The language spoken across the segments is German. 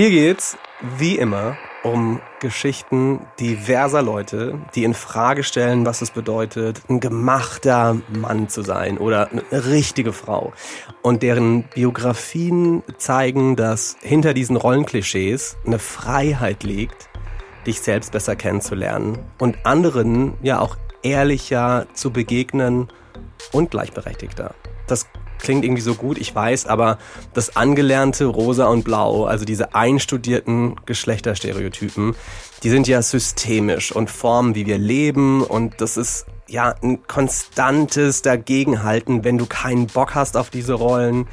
Hier geht's, wie immer, um Geschichten diverser Leute, die in Frage stellen, was es bedeutet, ein gemachter Mann zu sein oder eine richtige Frau. Und deren Biografien zeigen, dass hinter diesen Rollenklischees eine Freiheit liegt, dich selbst besser kennenzulernen und anderen ja auch ehrlicher zu begegnen und gleichberechtigter. Das klingt irgendwie so gut, ich weiß, aber das angelernte Rosa und Blau, also diese einstudierten Geschlechterstereotypen, die sind ja systemisch und formen, wie wir leben und das ist ja ein konstantes Dagegenhalten, wenn du keinen Bock hast auf diese Rollen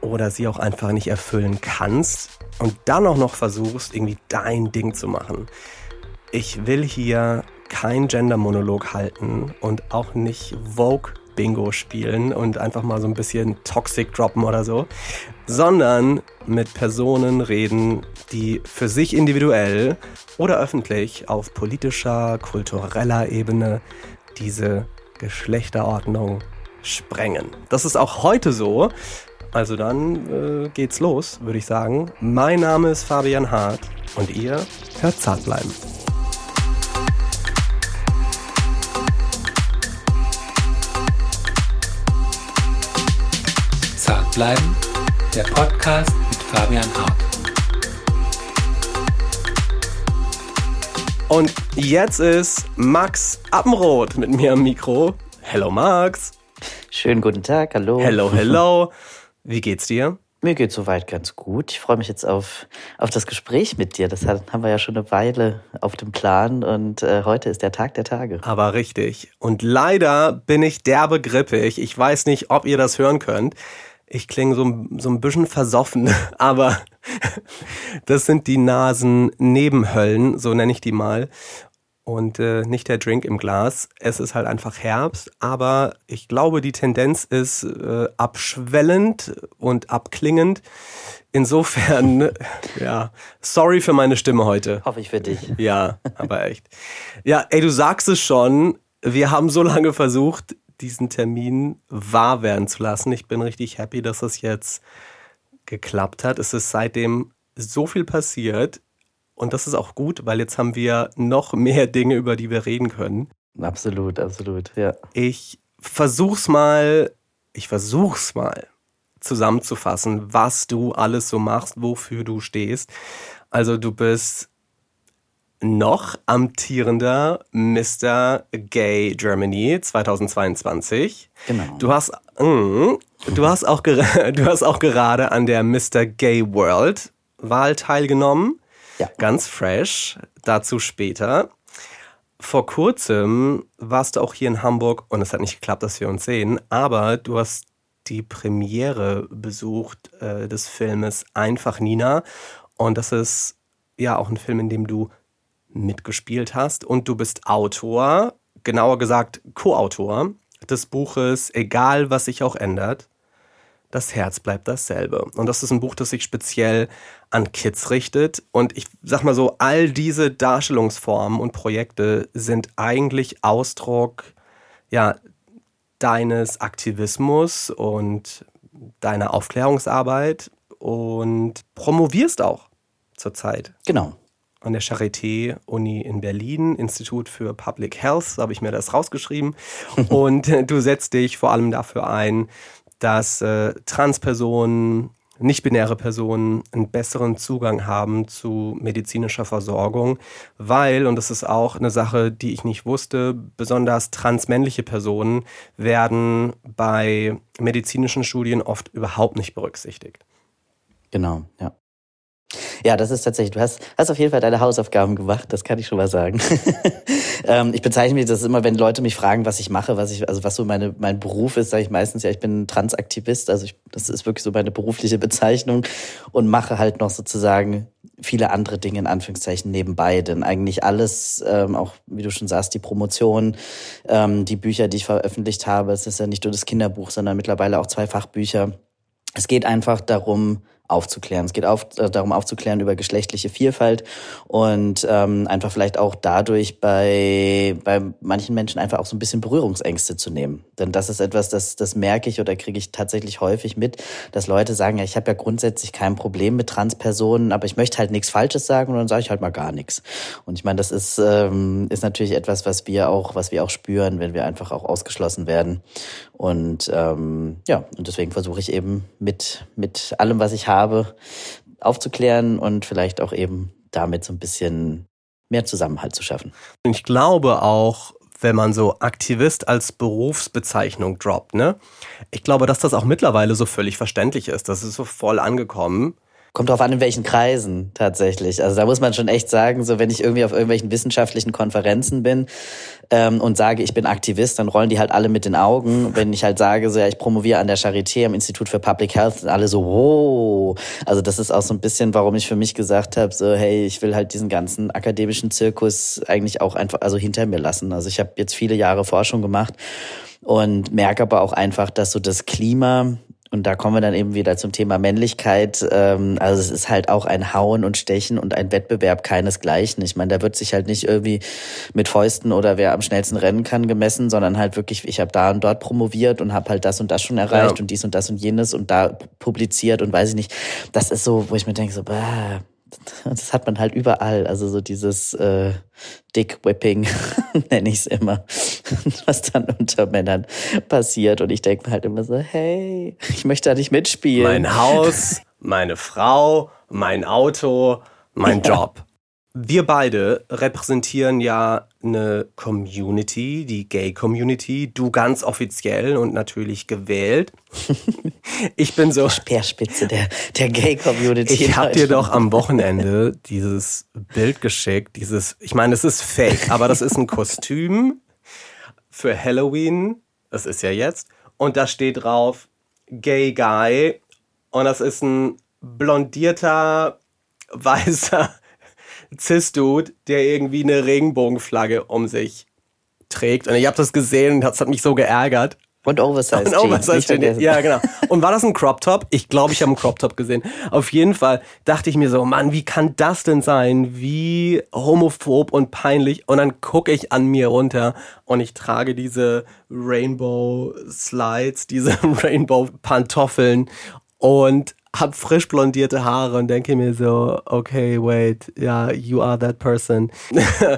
oder sie auch einfach nicht erfüllen kannst und dann auch noch versuchst, irgendwie dein Ding zu machen. Ich will hier kein Gender-Monolog halten und auch nicht Vogue Bingo spielen und einfach mal so ein bisschen Toxic droppen oder so, sondern mit Personen reden, die für sich individuell oder öffentlich auf politischer, kultureller Ebene diese Geschlechterordnung sprengen. Das ist auch heute so. Also dann äh, geht's los, würde ich sagen. Mein Name ist Fabian Hart und ihr hört zart bleiben. Bleiben, der Podcast mit Fabian Hart. Und jetzt ist Max Appenroth mit mir am Mikro. Hello Max. Schönen guten Tag, hallo. Hello, hello. Wie geht's dir? Mir geht's soweit ganz gut. Ich freue mich jetzt auf, auf das Gespräch mit dir. Das haben wir ja schon eine Weile auf dem Plan und äh, heute ist der Tag der Tage. Aber richtig. Und leider bin ich derbe grippig. Ich weiß nicht, ob ihr das hören könnt. Ich klinge so, so ein bisschen versoffen, aber das sind die Nasen-Nebenhöllen, so nenne ich die mal. Und äh, nicht der Drink im Glas. Es ist halt einfach Herbst, aber ich glaube, die Tendenz ist äh, abschwellend und abklingend. Insofern, ja, sorry für meine Stimme heute. Hoffe ich für dich. Ja, aber echt. Ja, ey, du sagst es schon. Wir haben so lange versucht, diesen Termin wahr werden zu lassen. Ich bin richtig happy, dass das jetzt geklappt hat. Es ist seitdem so viel passiert und das ist auch gut, weil jetzt haben wir noch mehr Dinge, über die wir reden können. Absolut, absolut, ja. Ich versuch's mal, ich versuch's mal zusammenzufassen, was du alles so machst, wofür du stehst. Also du bist noch amtierender Mr. Gay Germany 2022. Genau. Du hast, mm, du hast auch, du hast auch gerade an der Mr. Gay World Wahl teilgenommen. Ja. Ganz fresh. Dazu später. Vor kurzem warst du auch hier in Hamburg und es hat nicht geklappt, dass wir uns sehen, aber du hast die Premiere besucht äh, des Filmes Einfach Nina und das ist ja auch ein Film, in dem du mitgespielt hast und du bist Autor, genauer gesagt Co-Autor des Buches Egal, was sich auch ändert. Das Herz bleibt dasselbe. Und das ist ein Buch, das sich speziell an Kids richtet. Und ich sag mal so, all diese Darstellungsformen und Projekte sind eigentlich Ausdruck ja, deines Aktivismus und deiner Aufklärungsarbeit und promovierst auch zurzeit. Genau an der Charité-Uni in Berlin, Institut für Public Health, so habe ich mir das rausgeschrieben. Und du setzt dich vor allem dafür ein, dass äh, Transpersonen, nicht-binäre Personen einen besseren Zugang haben zu medizinischer Versorgung, weil, und das ist auch eine Sache, die ich nicht wusste, besonders transmännliche Personen werden bei medizinischen Studien oft überhaupt nicht berücksichtigt. Genau, ja. Ja, das ist tatsächlich, du hast, hast auf jeden Fall deine Hausaufgaben gemacht, das kann ich schon mal sagen. ähm, ich bezeichne mich das immer, wenn Leute mich fragen, was ich mache, was ich, also was so meine, mein Beruf ist, sage ich meistens, ja, ich bin Transaktivist, also ich, das ist wirklich so meine berufliche Bezeichnung und mache halt noch sozusagen viele andere Dinge in Anführungszeichen nebenbei, denn eigentlich alles, ähm, auch wie du schon sagst, die Promotion, ähm, die Bücher, die ich veröffentlicht habe, es ist ja nicht nur das Kinderbuch, sondern mittlerweile auch zwei Fachbücher. Es geht einfach darum, aufzuklären. Es geht auf, äh, darum aufzuklären über geschlechtliche Vielfalt und ähm, einfach vielleicht auch dadurch bei, bei manchen Menschen einfach auch so ein bisschen Berührungsängste zu nehmen. Denn das ist etwas, das, das merke ich oder kriege ich tatsächlich häufig mit, dass Leute sagen, ja, ich habe ja grundsätzlich kein Problem mit Transpersonen, aber ich möchte halt nichts Falsches sagen und dann sage ich halt mal gar nichts. Und ich meine, das ist, ähm, ist natürlich etwas, was wir auch, was wir auch spüren, wenn wir einfach auch ausgeschlossen werden. Und ähm, ja, und deswegen versuche ich eben mit, mit allem, was ich habe, habe, aufzuklären und vielleicht auch eben damit so ein bisschen mehr Zusammenhalt zu schaffen. Ich glaube auch, wenn man so Aktivist als Berufsbezeichnung droppt, ne? Ich glaube, dass das auch mittlerweile so völlig verständlich ist. Das ist so voll angekommen. Kommt drauf an, in welchen Kreisen tatsächlich. Also da muss man schon echt sagen, so wenn ich irgendwie auf irgendwelchen wissenschaftlichen Konferenzen bin ähm, und sage, ich bin Aktivist, dann rollen die halt alle mit den Augen. Wenn ich halt sage, so ja, ich promoviere an der Charité am Institut für Public Health, sind alle so, wow. Also das ist auch so ein bisschen, warum ich für mich gesagt habe, so hey, ich will halt diesen ganzen akademischen Zirkus eigentlich auch einfach also hinter mir lassen. Also ich habe jetzt viele Jahre Forschung gemacht und merke aber auch einfach, dass so das Klima und da kommen wir dann eben wieder zum Thema Männlichkeit. Ähm, also es ist halt auch ein Hauen und Stechen und ein Wettbewerb keinesgleichen. Ich meine, da wird sich halt nicht irgendwie mit Fäusten oder wer am schnellsten rennen kann gemessen, sondern halt wirklich, ich habe da und dort promoviert und habe halt das und das schon erreicht ja. und dies und das und jenes und da publiziert und weiß ich nicht. Das ist so, wo ich mir denke, so, bah, das hat man halt überall. Also so dieses äh, Dick-Whipping, nenne ich es immer, was dann unter Männern passiert. Und ich denke mir halt immer so, hey, ich möchte da nicht mitspielen. Mein Haus, meine Frau, mein Auto, mein ja. Job. Wir beide repräsentieren ja eine Community, die Gay Community. Du ganz offiziell und natürlich gewählt. Ich bin so. Speerspitze der, der Gay Community. Ich habe dir doch am Wochenende dieses Bild geschickt. Dieses, ich meine, es ist fake, aber das ist ein Kostüm für Halloween. Das ist ja jetzt. Und da steht drauf Gay Guy. Und das ist ein blondierter, weißer Cis-Dude, der irgendwie eine Regenbogenflagge um sich trägt. Und ich habe das gesehen und das hat mich so geärgert. Und Oversize Und Oversize Jeans. Ja, genau. Und war das ein Crop Top? Ich glaube, ich habe einen Crop Top gesehen. Auf jeden Fall dachte ich mir so, Mann, wie kann das denn sein? Wie homophob und peinlich. Und dann gucke ich an mir runter und ich trage diese Rainbow Slides, diese Rainbow Pantoffeln und hab frisch blondierte Haare und denke mir so, okay, wait, ja, you are that person.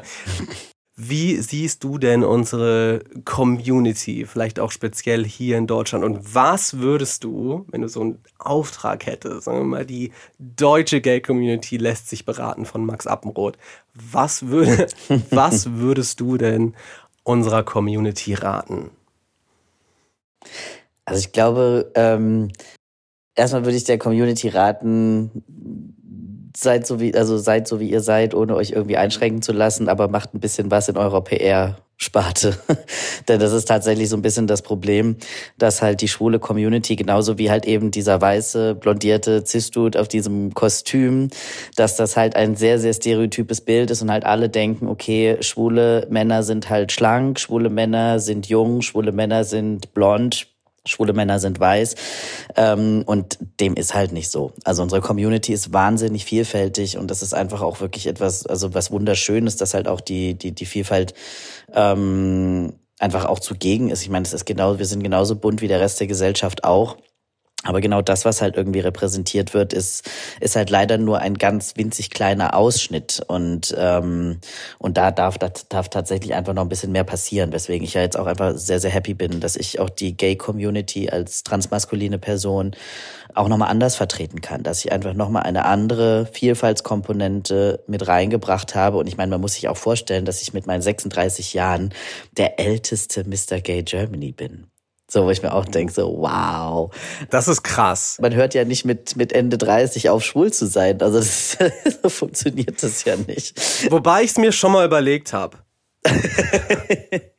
Wie siehst du denn unsere Community, vielleicht auch speziell hier in Deutschland? Und was würdest du, wenn du so einen Auftrag hättest, sagen wir mal, die deutsche Gay-Community lässt sich beraten von Max Appenroth. Was, würde, was würdest du denn unserer Community raten? Also ich glaube, ähm, erstmal würde ich der Community raten, seid so wie, also seid so wie ihr seid, ohne euch irgendwie einschränken zu lassen, aber macht ein bisschen was in eurer PR. Sparte. Denn das ist tatsächlich so ein bisschen das Problem, dass halt die schwule Community, genauso wie halt eben dieser weiße, blondierte Cis-Dude auf diesem Kostüm, dass das halt ein sehr, sehr stereotypes Bild ist und halt alle denken, okay, schwule Männer sind halt schlank, schwule Männer sind jung, schwule Männer sind blond, schwule Männer sind weiß. Ähm, und dem ist halt nicht so. Also unsere Community ist wahnsinnig vielfältig und das ist einfach auch wirklich etwas, also was wunderschönes, dass halt auch die, die, die Vielfalt ähm, einfach auch zugegen ist. Ich meine, es ist genau, wir sind genauso bunt wie der Rest der Gesellschaft auch. Aber genau das, was halt irgendwie repräsentiert wird, ist, ist halt leider nur ein ganz winzig kleiner Ausschnitt. Und, ähm, und da darf, da darf tatsächlich einfach noch ein bisschen mehr passieren. Weswegen ich ja jetzt auch einfach sehr, sehr happy bin, dass ich auch die Gay-Community als transmaskuline Person auch nochmal anders vertreten kann. Dass ich einfach nochmal eine andere Vielfaltskomponente mit reingebracht habe. Und ich meine, man muss sich auch vorstellen, dass ich mit meinen 36 Jahren der älteste Mr. Gay Germany bin. So, wo ich mir auch denke, so, wow. Das ist krass. Man hört ja nicht mit, mit Ende 30 auf, schwul zu sein. Also das, so funktioniert das ja nicht. Wobei ich es mir schon mal überlegt habe.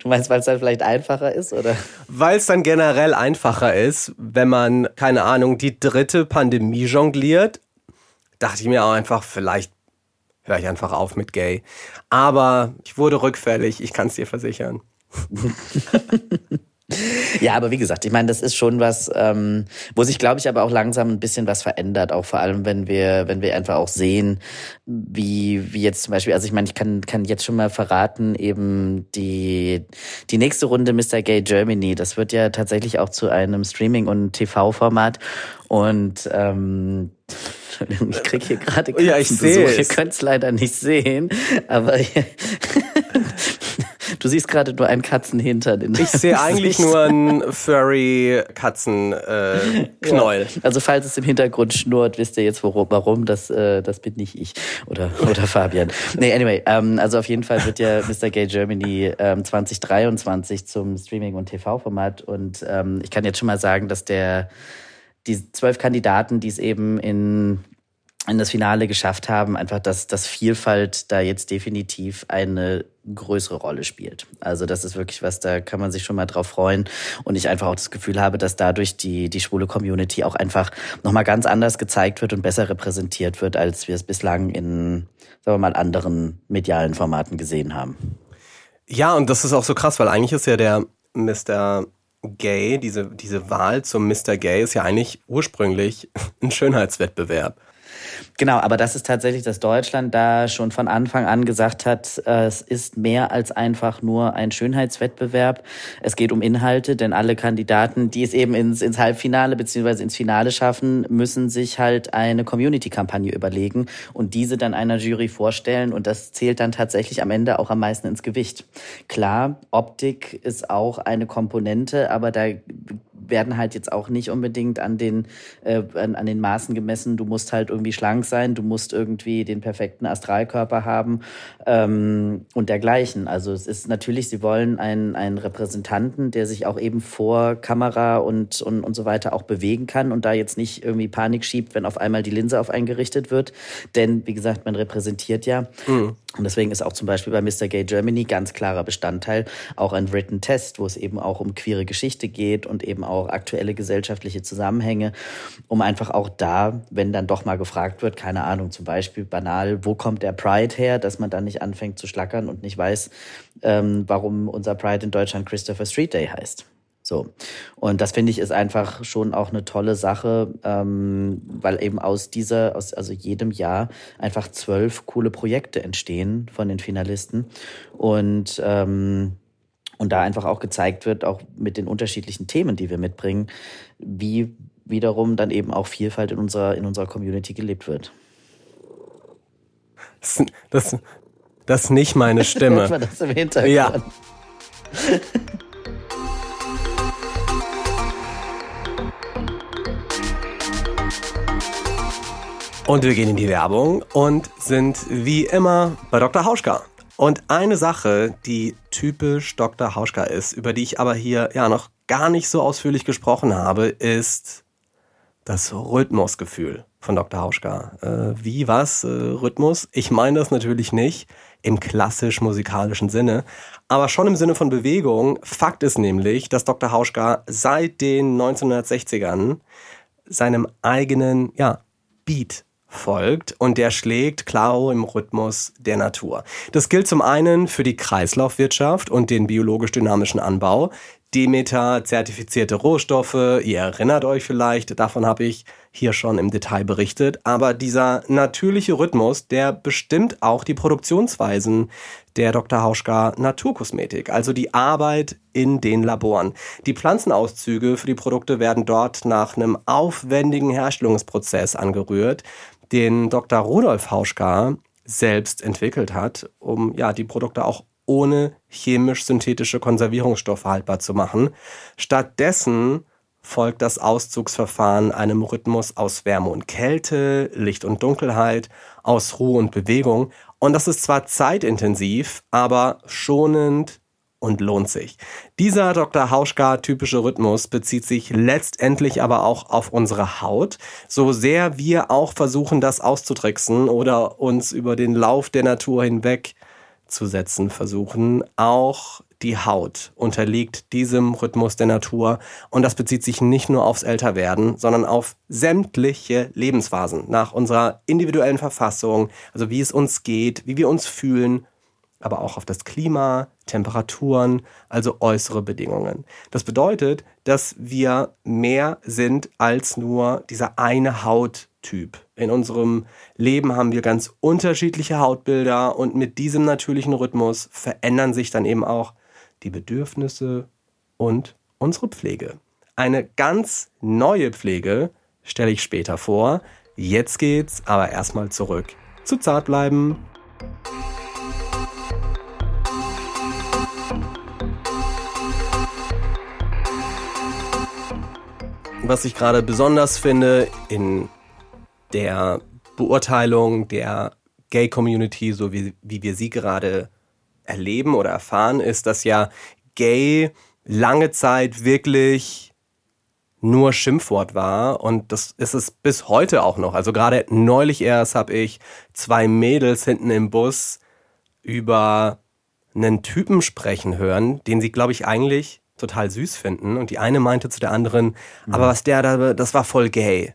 Du meinst, weil es dann vielleicht einfacher ist, oder? Weil es dann generell einfacher ist, wenn man, keine Ahnung, die dritte Pandemie jongliert, dachte ich mir auch einfach, vielleicht höre ich einfach auf mit Gay. Aber ich wurde rückfällig, ich kann es dir versichern. Ja, aber wie gesagt, ich meine, das ist schon was, ähm, wo sich, glaube ich, aber auch langsam ein bisschen was verändert, auch vor allem, wenn wir, wenn wir einfach auch sehen, wie, wie jetzt zum Beispiel, also ich meine, ich kann, kann jetzt schon mal verraten, eben die, die nächste Runde Mr. Gay Germany, das wird ja tatsächlich auch zu einem Streaming- und TV-Format und ähm, ich krieg hier gerade Ja, ich sehe Ihr könnt es leider nicht sehen, aber Du siehst gerade nur einen Katzenhintern. In ich sehe eigentlich nur einen furry Katzenknäuel. Äh, ja. Also falls es im Hintergrund schnurrt, wisst ihr jetzt worum, warum. Das, äh, das bin nicht ich oder, oder Fabian. Nee, anyway. Ähm, also auf jeden Fall wird ja Mr. Gay Germany ähm, 2023 zum Streaming- und TV-Format. Und ähm, ich kann jetzt schon mal sagen, dass der die zwölf Kandidaten, die es eben in in das Finale geschafft haben, einfach, dass, dass Vielfalt da jetzt definitiv eine größere Rolle spielt. Also das ist wirklich was, da kann man sich schon mal drauf freuen. Und ich einfach auch das Gefühl habe, dass dadurch die, die schwule Community auch einfach nochmal ganz anders gezeigt wird und besser repräsentiert wird, als wir es bislang in, sagen wir mal, anderen medialen Formaten gesehen haben. Ja, und das ist auch so krass, weil eigentlich ist ja der Mr. Gay, diese, diese Wahl zum Mr. Gay ist ja eigentlich ursprünglich ein Schönheitswettbewerb. Genau, aber das ist tatsächlich, dass Deutschland da schon von Anfang an gesagt hat, äh, es ist mehr als einfach nur ein Schönheitswettbewerb. Es geht um Inhalte, denn alle Kandidaten, die es eben ins, ins Halbfinale beziehungsweise ins Finale schaffen, müssen sich halt eine Community-Kampagne überlegen und diese dann einer Jury vorstellen und das zählt dann tatsächlich am Ende auch am meisten ins Gewicht. Klar, Optik ist auch eine Komponente, aber da werden halt jetzt auch nicht unbedingt an den, äh, an, an den Maßen gemessen. Du musst halt irgendwie schlank sein, du musst irgendwie den perfekten Astralkörper haben ähm, und dergleichen. Also es ist natürlich, sie wollen einen, einen Repräsentanten, der sich auch eben vor Kamera und, und, und so weiter auch bewegen kann und da jetzt nicht irgendwie Panik schiebt, wenn auf einmal die Linse auf einen gerichtet wird. Denn, wie gesagt, man repräsentiert ja. Mhm. Und deswegen ist auch zum Beispiel bei Mr. Gay Germany ganz klarer Bestandteil auch ein Written Test, wo es eben auch um queere Geschichte geht und eben auch aktuelle gesellschaftliche Zusammenhänge, um einfach auch da, wenn dann doch mal gefragt wird, keine Ahnung, zum Beispiel banal, wo kommt der Pride her, dass man dann nicht anfängt zu schlackern und nicht weiß, ähm, warum unser Pride in Deutschland Christopher Street Day heißt. So. Und das finde ich ist einfach schon auch eine tolle Sache, ähm, weil eben aus dieser, aus also jedem Jahr einfach zwölf coole Projekte entstehen von den Finalisten. Und ähm, und da einfach auch gezeigt wird, auch mit den unterschiedlichen Themen, die wir mitbringen, wie wiederum dann eben auch Vielfalt in unserer, in unserer Community gelebt wird. Das, das, das ist nicht meine Stimme. Das im Hintergrund? Ja. Und wir gehen in die Werbung und sind wie immer bei Dr. Hauschka. Und eine Sache, die typisch Dr. Hauschka ist, über die ich aber hier ja noch gar nicht so ausführlich gesprochen habe, ist das Rhythmusgefühl von Dr. Hauschka. Äh, wie, was, äh, Rhythmus? Ich meine das natürlich nicht im klassisch-musikalischen Sinne, aber schon im Sinne von Bewegung. Fakt ist nämlich, dass Dr. Hauschka seit den 1960ern seinem eigenen, ja, Beat folgt und der schlägt klar im Rhythmus der Natur. Das gilt zum einen für die Kreislaufwirtschaft und den biologisch dynamischen Anbau. Demeter zertifizierte Rohstoffe, ihr erinnert euch vielleicht, davon habe ich hier schon im Detail berichtet, aber dieser natürliche Rhythmus, der bestimmt auch die Produktionsweisen der Dr. Hauschka Naturkosmetik, also die Arbeit in den Laboren. Die Pflanzenauszüge für die Produkte werden dort nach einem aufwendigen Herstellungsprozess angerührt, den Dr. Rudolf Hauschka selbst entwickelt hat, um ja die Produkte auch ohne chemisch-synthetische Konservierungsstoffe haltbar zu machen. Stattdessen folgt das Auszugsverfahren einem Rhythmus aus Wärme und Kälte, Licht und Dunkelheit, aus Ruhe und Bewegung. Und das ist zwar zeitintensiv, aber schonend, und lohnt sich. Dieser Dr. Hauschka-typische Rhythmus bezieht sich letztendlich aber auch auf unsere Haut, so sehr wir auch versuchen, das auszutricksen oder uns über den Lauf der Natur hinweg zu setzen versuchen. Auch die Haut unterliegt diesem Rhythmus der Natur und das bezieht sich nicht nur aufs Älterwerden, sondern auf sämtliche Lebensphasen nach unserer individuellen Verfassung, also wie es uns geht, wie wir uns fühlen, aber auch auf das Klima, Temperaturen, also äußere Bedingungen. Das bedeutet, dass wir mehr sind als nur dieser eine Hauttyp. In unserem Leben haben wir ganz unterschiedliche Hautbilder und mit diesem natürlichen Rhythmus verändern sich dann eben auch die Bedürfnisse und unsere Pflege. Eine ganz neue Pflege stelle ich später vor. Jetzt geht's aber erstmal zurück zu Zartbleiben. Was ich gerade besonders finde in der Beurteilung der Gay-Community, so wie, wie wir sie gerade erleben oder erfahren, ist, dass ja Gay lange Zeit wirklich nur Schimpfwort war und das ist es bis heute auch noch. Also gerade neulich erst habe ich zwei Mädels hinten im Bus über einen Typen sprechen hören, den sie, glaube ich, eigentlich total süß finden. Und die eine meinte zu der anderen, mhm. aber was der da, das war voll gay.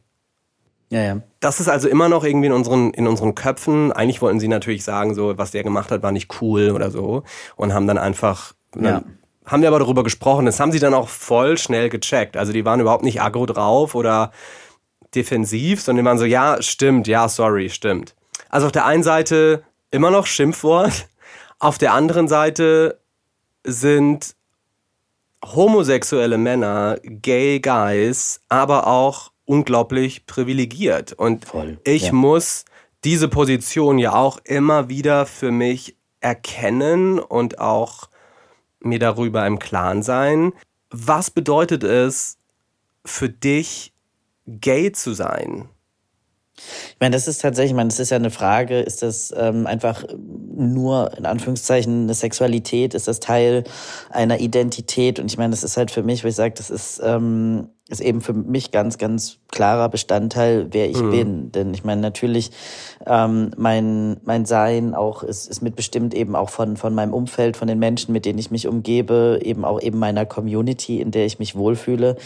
Ja, ja. Das ist also immer noch irgendwie in unseren, in unseren Köpfen. Eigentlich wollten sie natürlich sagen, so, was der gemacht hat, war nicht cool oder so. Und haben dann einfach, ja. haben wir aber darüber gesprochen. Das haben sie dann auch voll schnell gecheckt. Also die waren überhaupt nicht aggro drauf oder defensiv, sondern die waren so, ja, stimmt, ja, sorry, stimmt. Also auf der einen Seite immer noch Schimpfwort. Auf der anderen Seite sind homosexuelle Männer, gay Guys, aber auch unglaublich privilegiert. Und Voll, ich ja. muss diese Position ja auch immer wieder für mich erkennen und auch mir darüber im Klaren sein. Was bedeutet es für dich, gay zu sein? Ich meine, das ist tatsächlich, ich meine, das ist ja eine Frage, ist das ähm, einfach nur in Anführungszeichen eine Sexualität, ist das Teil einer Identität? Und ich meine, das ist halt für mich, wo ich sage, das ist ähm, ist eben für mich ganz, ganz klarer Bestandteil, wer ich mhm. bin. Denn ich meine, natürlich, ähm, mein, mein Sein auch ist, ist mitbestimmt eben auch von, von meinem Umfeld, von den Menschen, mit denen ich mich umgebe, eben auch eben meiner Community, in der ich mich wohlfühle,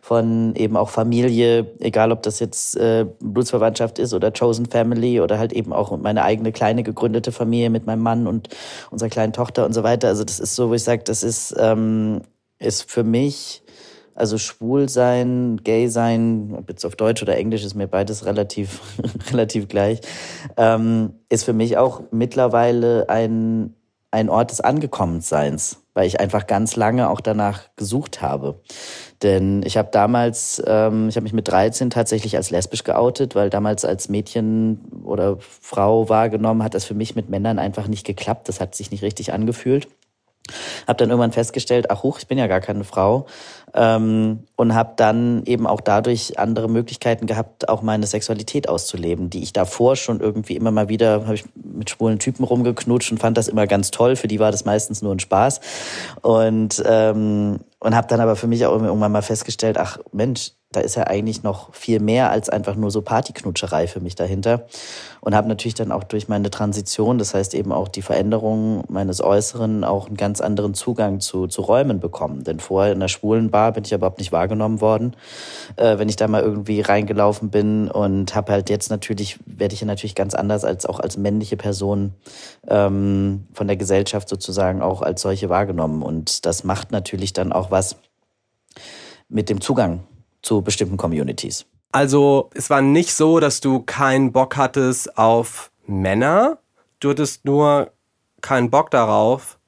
von eben auch Familie, egal ob das jetzt äh, Blutsverwandtschaft ist oder Chosen Family oder halt eben auch meine eigene kleine gegründete Familie mit meinem Mann und unserer kleinen Tochter und so weiter. Also das ist so, wo ich sage, das ist, ähm, ist für mich also schwul sein, gay sein, ob jetzt auf Deutsch oder Englisch ist mir beides relativ, relativ gleich, ähm, ist für mich auch mittlerweile ein, ein Ort des Angekommenseins, weil ich einfach ganz lange auch danach gesucht habe. Denn ich habe damals, ähm, ich habe mich mit 13 tatsächlich als lesbisch geoutet, weil damals als Mädchen oder Frau wahrgenommen hat das für mich mit Männern einfach nicht geklappt. Das hat sich nicht richtig angefühlt. Hab dann irgendwann festgestellt, ach hoch, ich bin ja gar keine Frau ähm, und habe dann eben auch dadurch andere Möglichkeiten gehabt, auch meine Sexualität auszuleben, die ich davor schon irgendwie immer mal wieder habe ich mit schwulen Typen rumgeknutscht und fand das immer ganz toll. Für die war das meistens nur ein Spaß und ähm, und habe dann aber für mich auch irgendwann mal festgestellt, ach Mensch, da ist ja eigentlich noch viel mehr als einfach nur so Partyknutscherei für mich dahinter. Und habe natürlich dann auch durch meine Transition, das heißt eben auch die Veränderung meines Äußeren, auch einen ganz anderen Zugang zu, zu Räumen bekommen. Denn vorher in der schwulen Bar bin ich überhaupt nicht wahrgenommen worden, äh, wenn ich da mal irgendwie reingelaufen bin. Und habe halt jetzt natürlich, werde ich ja natürlich ganz anders als auch als männliche Person ähm, von der Gesellschaft sozusagen auch als solche wahrgenommen. Und das macht natürlich dann auch was mit dem Zugang zu bestimmten Communities. Also es war nicht so, dass du keinen Bock hattest auf Männer. Du hattest nur keinen Bock darauf,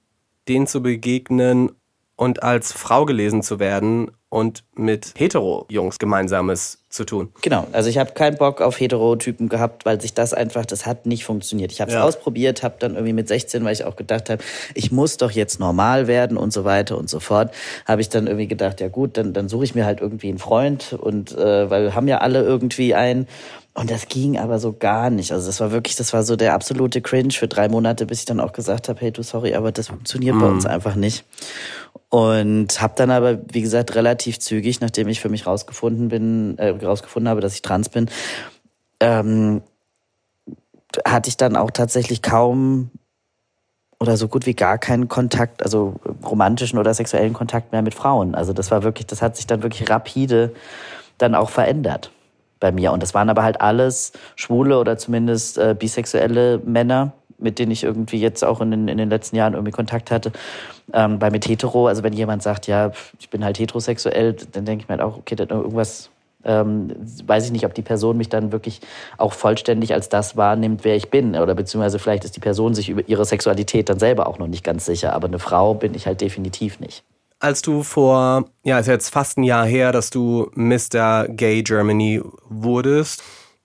denen zu begegnen und als Frau gelesen zu werden und mit Hetero-Jungs Gemeinsames zu tun. Genau, also ich habe keinen Bock auf Heterotypen gehabt, weil sich das einfach, das hat nicht funktioniert. Ich habe es ja. ausprobiert, habe dann irgendwie mit 16, weil ich auch gedacht habe, ich muss doch jetzt normal werden und so weiter und so fort, habe ich dann irgendwie gedacht, ja gut, dann, dann suche ich mir halt irgendwie einen Freund und äh, weil haben ja alle irgendwie einen und das ging aber so gar nicht. Also das war wirklich, das war so der absolute Cringe für drei Monate, bis ich dann auch gesagt habe, hey du sorry, aber das funktioniert mm. bei uns einfach nicht. Und habe dann aber, wie gesagt, relativ zügig, nachdem ich für mich rausgefunden bin, äh, rausgefunden habe, dass ich trans bin, ähm, hatte ich dann auch tatsächlich kaum oder so gut wie gar keinen Kontakt, also romantischen oder sexuellen Kontakt mehr mit Frauen. Also das war wirklich, das hat sich dann wirklich rapide dann auch verändert bei mir. Und das waren aber halt alles schwule oder zumindest äh, bisexuelle Männer, mit denen ich irgendwie jetzt auch in den, in den letzten Jahren irgendwie Kontakt hatte, ähm, bei mit hetero, also wenn jemand sagt, ja, ich bin halt heterosexuell, dann denke ich mir halt auch, okay, dann irgendwas ähm, weiß ich nicht, ob die Person mich dann wirklich auch vollständig als das wahrnimmt, wer ich bin. Oder beziehungsweise vielleicht ist die Person sich über ihre Sexualität dann selber auch noch nicht ganz sicher. Aber eine Frau bin ich halt definitiv nicht. Als du vor, ja, ist jetzt fast ein Jahr her, dass du Mr. Gay Germany wurdest.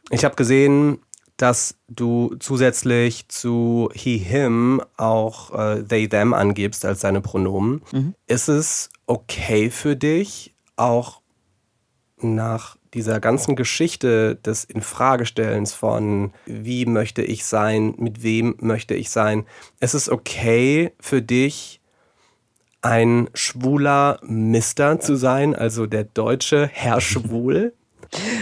Ich habe gesehen, dass du zusätzlich zu he, him auch äh, they, them angibst als deine Pronomen. Mhm. Ist es okay für dich, auch nach dieser ganzen Geschichte des Infragestellens von wie möchte ich sein, mit wem möchte ich sein, ist es okay für dich, ein schwuler Mister zu sein, also der deutsche Herr Schwul?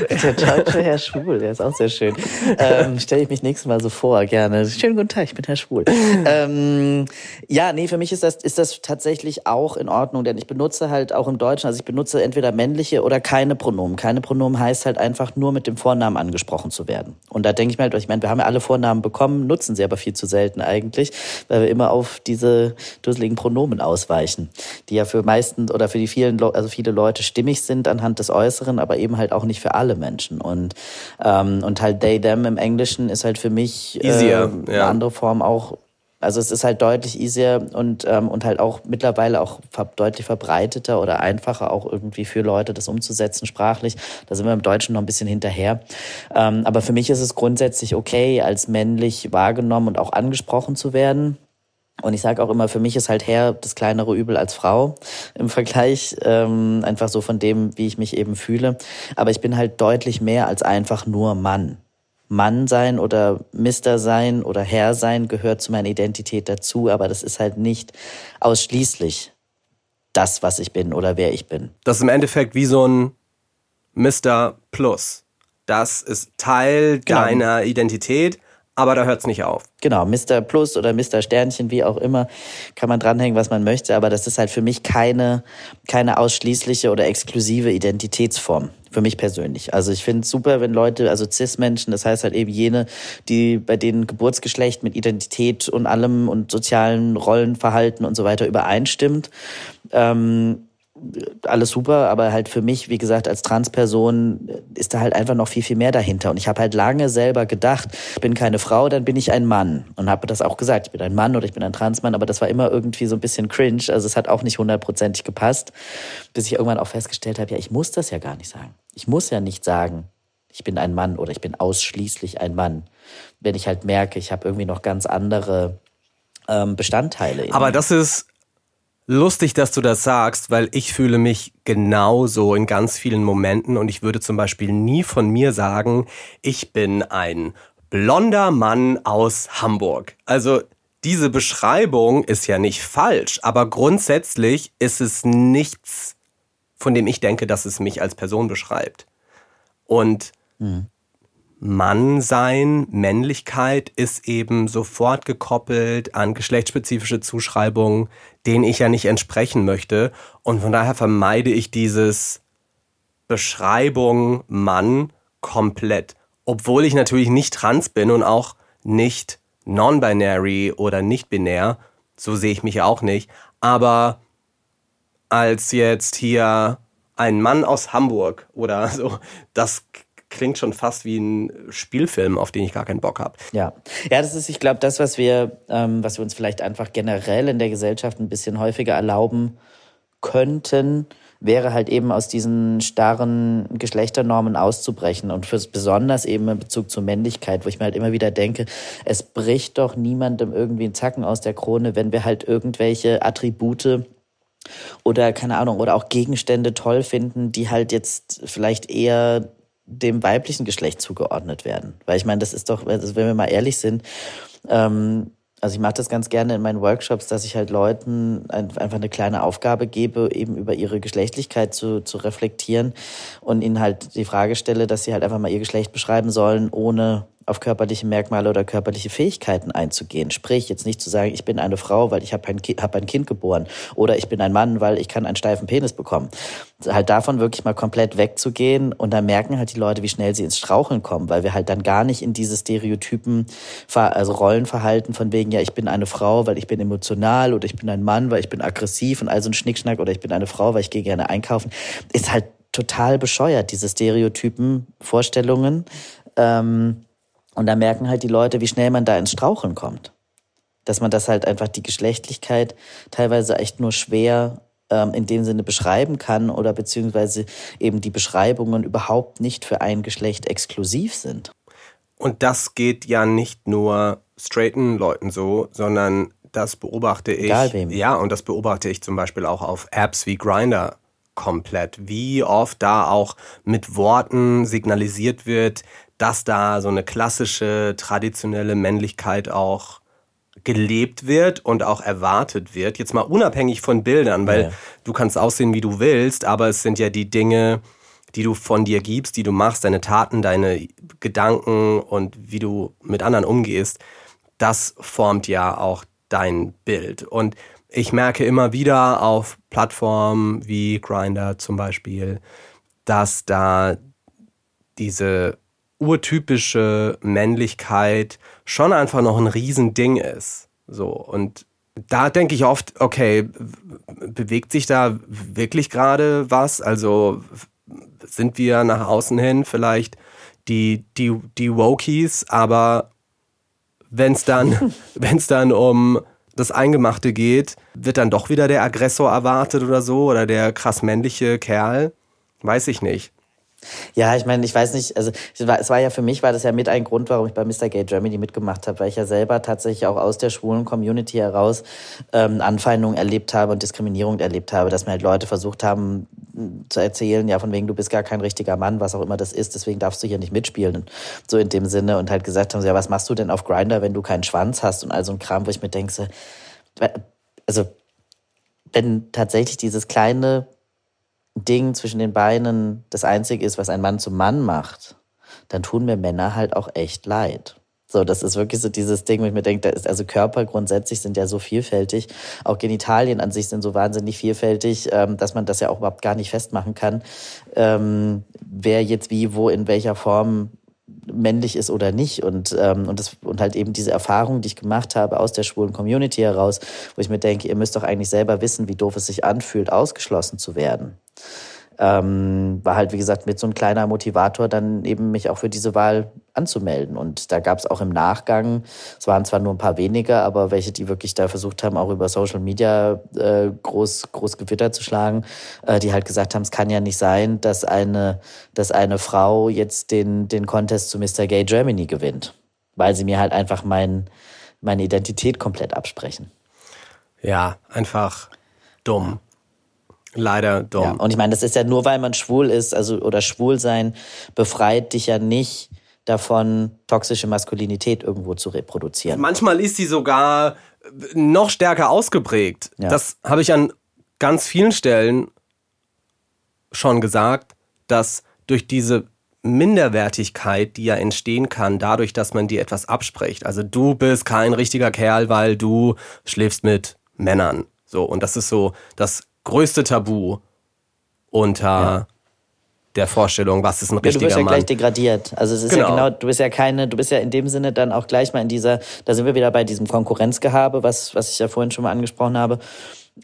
Der deutsche Herr Schwul, der ist auch sehr schön. Ähm, Stelle ich mich nächstes Mal so vor, gerne. Schönen guten Tag, ich bin Herr Schwul. Ähm, ja, nee, für mich ist das, ist das tatsächlich auch in Ordnung, denn ich benutze halt auch im Deutschen, also ich benutze entweder männliche oder keine Pronomen. Keine Pronomen heißt halt einfach nur mit dem Vornamen angesprochen zu werden. Und da denke ich mir halt, ich meine, wir haben ja alle Vornamen bekommen, nutzen sie aber viel zu selten eigentlich, weil wir immer auf diese dusseligen Pronomen ausweichen, die ja für meisten oder für die vielen, also viele Leute stimmig sind anhand des Äußeren, aber eben halt auch nicht für alle Menschen. Und, ähm, und halt they, them im Englischen ist halt für mich äh, Easier, eine ja. andere Form auch also es ist halt deutlich easier und, ähm, und halt auch mittlerweile auch deutlich verbreiteter oder einfacher auch irgendwie für Leute, das umzusetzen sprachlich. Da sind wir im Deutschen noch ein bisschen hinterher. Ähm, aber für mich ist es grundsätzlich okay, als männlich wahrgenommen und auch angesprochen zu werden. Und ich sage auch immer, für mich ist halt Herr das kleinere Übel als Frau im Vergleich, ähm, einfach so von dem, wie ich mich eben fühle. Aber ich bin halt deutlich mehr als einfach nur Mann. Mann sein oder Mister sein oder Herr sein gehört zu meiner Identität dazu, aber das ist halt nicht ausschließlich das, was ich bin oder wer ich bin. Das ist im Endeffekt wie so ein Mister Plus. Das ist Teil genau. deiner Identität, aber da hört es nicht auf. Genau, Mr. Plus oder Mr. Sternchen, wie auch immer, kann man dranhängen, was man möchte, aber das ist halt für mich keine, keine ausschließliche oder exklusive Identitätsform. Für mich persönlich. Also ich finde es super, wenn Leute, also Cis-Menschen, das heißt halt eben jene, die bei denen Geburtsgeschlecht mit Identität und allem und sozialen Rollenverhalten und so weiter übereinstimmt. Ähm, alles super, aber halt für mich, wie gesagt, als Transperson ist da halt einfach noch viel, viel mehr dahinter. Und ich habe halt lange selber gedacht, ich bin keine Frau, dann bin ich ein Mann. Und habe das auch gesagt, ich bin ein Mann oder ich bin ein Transmann, aber das war immer irgendwie so ein bisschen cringe. Also es hat auch nicht hundertprozentig gepasst, bis ich irgendwann auch festgestellt habe, ja, ich muss das ja gar nicht sagen. Ich muss ja nicht sagen, ich bin ein Mann oder ich bin ausschließlich ein Mann. Wenn ich halt merke, ich habe irgendwie noch ganz andere ähm, Bestandteile. Aber das ist Lustig, dass du das sagst, weil ich fühle mich genauso in ganz vielen Momenten und ich würde zum Beispiel nie von mir sagen, ich bin ein blonder Mann aus Hamburg. Also diese Beschreibung ist ja nicht falsch, aber grundsätzlich ist es nichts, von dem ich denke, dass es mich als Person beschreibt. Und mhm. Mann sein, Männlichkeit ist eben sofort gekoppelt an geschlechtsspezifische Zuschreibungen, denen ich ja nicht entsprechen möchte. Und von daher vermeide ich dieses Beschreibung Mann komplett. Obwohl ich natürlich nicht trans bin und auch nicht non-binary oder nicht binär. So sehe ich mich auch nicht. Aber als jetzt hier ein Mann aus Hamburg oder so, das klingt schon fast wie ein Spielfilm, auf den ich gar keinen Bock habe. Ja, ja, das ist, ich glaube, das, was wir, ähm, was wir uns vielleicht einfach generell in der Gesellschaft ein bisschen häufiger erlauben könnten, wäre halt eben aus diesen starren Geschlechternormen auszubrechen und fürs besonders eben in Bezug zur Männlichkeit, wo ich mir halt immer wieder denke, es bricht doch niemandem irgendwie einen Zacken aus der Krone, wenn wir halt irgendwelche Attribute oder keine Ahnung oder auch Gegenstände toll finden, die halt jetzt vielleicht eher dem weiblichen Geschlecht zugeordnet werden. Weil ich meine, das ist doch, also wenn wir mal ehrlich sind, ähm, also ich mache das ganz gerne in meinen Workshops, dass ich halt Leuten einfach eine kleine Aufgabe gebe, eben über ihre Geschlechtlichkeit zu, zu reflektieren und ihnen halt die Frage stelle, dass sie halt einfach mal ihr Geschlecht beschreiben sollen, ohne auf körperliche Merkmale oder körperliche Fähigkeiten einzugehen. Sprich, jetzt nicht zu sagen, ich bin eine Frau, weil ich habe ein, hab ein Kind geboren oder ich bin ein Mann, weil ich kann einen steifen Penis bekommen. Halt davon wirklich mal komplett wegzugehen und dann merken halt die Leute, wie schnell sie ins Straucheln kommen, weil wir halt dann gar nicht in diese Stereotypen, also Rollenverhalten von wegen, ja, ich bin eine Frau, weil ich bin emotional oder ich bin ein Mann, weil ich bin aggressiv und all so ein Schnickschnack oder ich bin eine Frau, weil ich gehe gerne einkaufen, ist halt total bescheuert, diese Stereotypen, Vorstellungen. Ähm, und da merken halt die Leute, wie schnell man da ins Straucheln kommt. Dass man das halt einfach die Geschlechtlichkeit teilweise echt nur schwer ähm, in dem Sinne beschreiben kann oder beziehungsweise eben die Beschreibungen überhaupt nicht für ein Geschlecht exklusiv sind. Und das geht ja nicht nur straighten Leuten so, sondern das beobachte ich. Egal wem. Ja, und das beobachte ich zum Beispiel auch auf Apps wie Grinder komplett. Wie oft da auch mit Worten signalisiert wird, dass da so eine klassische, traditionelle Männlichkeit auch gelebt wird und auch erwartet wird. Jetzt mal unabhängig von Bildern, weil ja. du kannst aussehen, wie du willst, aber es sind ja die Dinge, die du von dir gibst, die du machst, deine Taten, deine Gedanken und wie du mit anderen umgehst, das formt ja auch dein Bild. Und ich merke immer wieder auf Plattformen wie Grinder zum Beispiel, dass da diese urtypische Männlichkeit schon einfach noch ein Riesending ist. So und da denke ich oft, okay, bewegt sich da wirklich gerade was? Also sind wir nach außen hin vielleicht die, die, die Wokies, aber wenn es dann, wenn's dann um das Eingemachte geht, wird dann doch wieder der Aggressor erwartet oder so oder der krass männliche Kerl? Weiß ich nicht. Ja, ich meine, ich weiß nicht, also es war, ja für mich, war das ja mit ein Grund, warum ich bei Mr. Gay Germany mitgemacht habe, weil ich ja selber tatsächlich auch aus der schwulen Community heraus ähm, Anfeindungen erlebt habe und Diskriminierung erlebt habe, dass mir halt Leute versucht haben zu erzählen, ja, von wegen, du bist gar kein richtiger Mann, was auch immer das ist, deswegen darfst du hier nicht mitspielen. So in dem Sinne und halt gesagt haben, ja, was machst du denn auf Grinder, wenn du keinen Schwanz hast und all so ein Kram, wo ich mir denke, so, also wenn tatsächlich dieses kleine Ding zwischen den Beinen das Einzige ist, was ein Mann zum Mann macht, dann tun mir Männer halt auch echt leid. So, das ist wirklich so dieses Ding, wo ich mir denke, da ist also Körper grundsätzlich sind ja so vielfältig. Auch Genitalien an sich sind so wahnsinnig vielfältig, ähm, dass man das ja auch überhaupt gar nicht festmachen kann, ähm, wer jetzt wie, wo, in welcher Form männlich ist oder nicht. Und ähm, und das und halt eben diese Erfahrung, die ich gemacht habe aus der schwulen Community heraus, wo ich mir denke, ihr müsst doch eigentlich selber wissen, wie doof es sich anfühlt, ausgeschlossen zu werden ähm, war halt, wie gesagt, mit so ein kleiner Motivator, dann eben mich auch für diese Wahl anzumelden. Und da gab es auch im Nachgang, es waren zwar nur ein paar weniger, aber welche, die wirklich da versucht haben, auch über Social Media äh, groß, groß Gewitter zu schlagen, äh, die halt gesagt haben, es kann ja nicht sein, dass eine, dass eine Frau jetzt den, den Contest zu Mr. Gay Germany gewinnt. Weil sie mir halt einfach mein, meine Identität komplett absprechen. Ja, einfach dumm. Leider dumm. Ja, und ich meine, das ist ja nur, weil man schwul ist, also oder schwul sein befreit dich ja nicht davon, toxische Maskulinität irgendwo zu reproduzieren. Manchmal ist sie sogar noch stärker ausgeprägt. Ja. Das habe ich an ganz vielen Stellen schon gesagt, dass durch diese Minderwertigkeit, die ja entstehen kann, dadurch, dass man dir etwas abspricht. Also du bist kein richtiger Kerl, weil du schläfst mit Männern. So, und das ist so das größte Tabu unter ja. der Vorstellung, was ist ein richtiger Mann. du bist ja Mann. gleich degradiert. Also es ist genau. ja genau, du bist ja keine, du bist ja in dem Sinne dann auch gleich mal in dieser, da sind wir wieder bei diesem Konkurrenzgehabe, was, was ich ja vorhin schon mal angesprochen habe.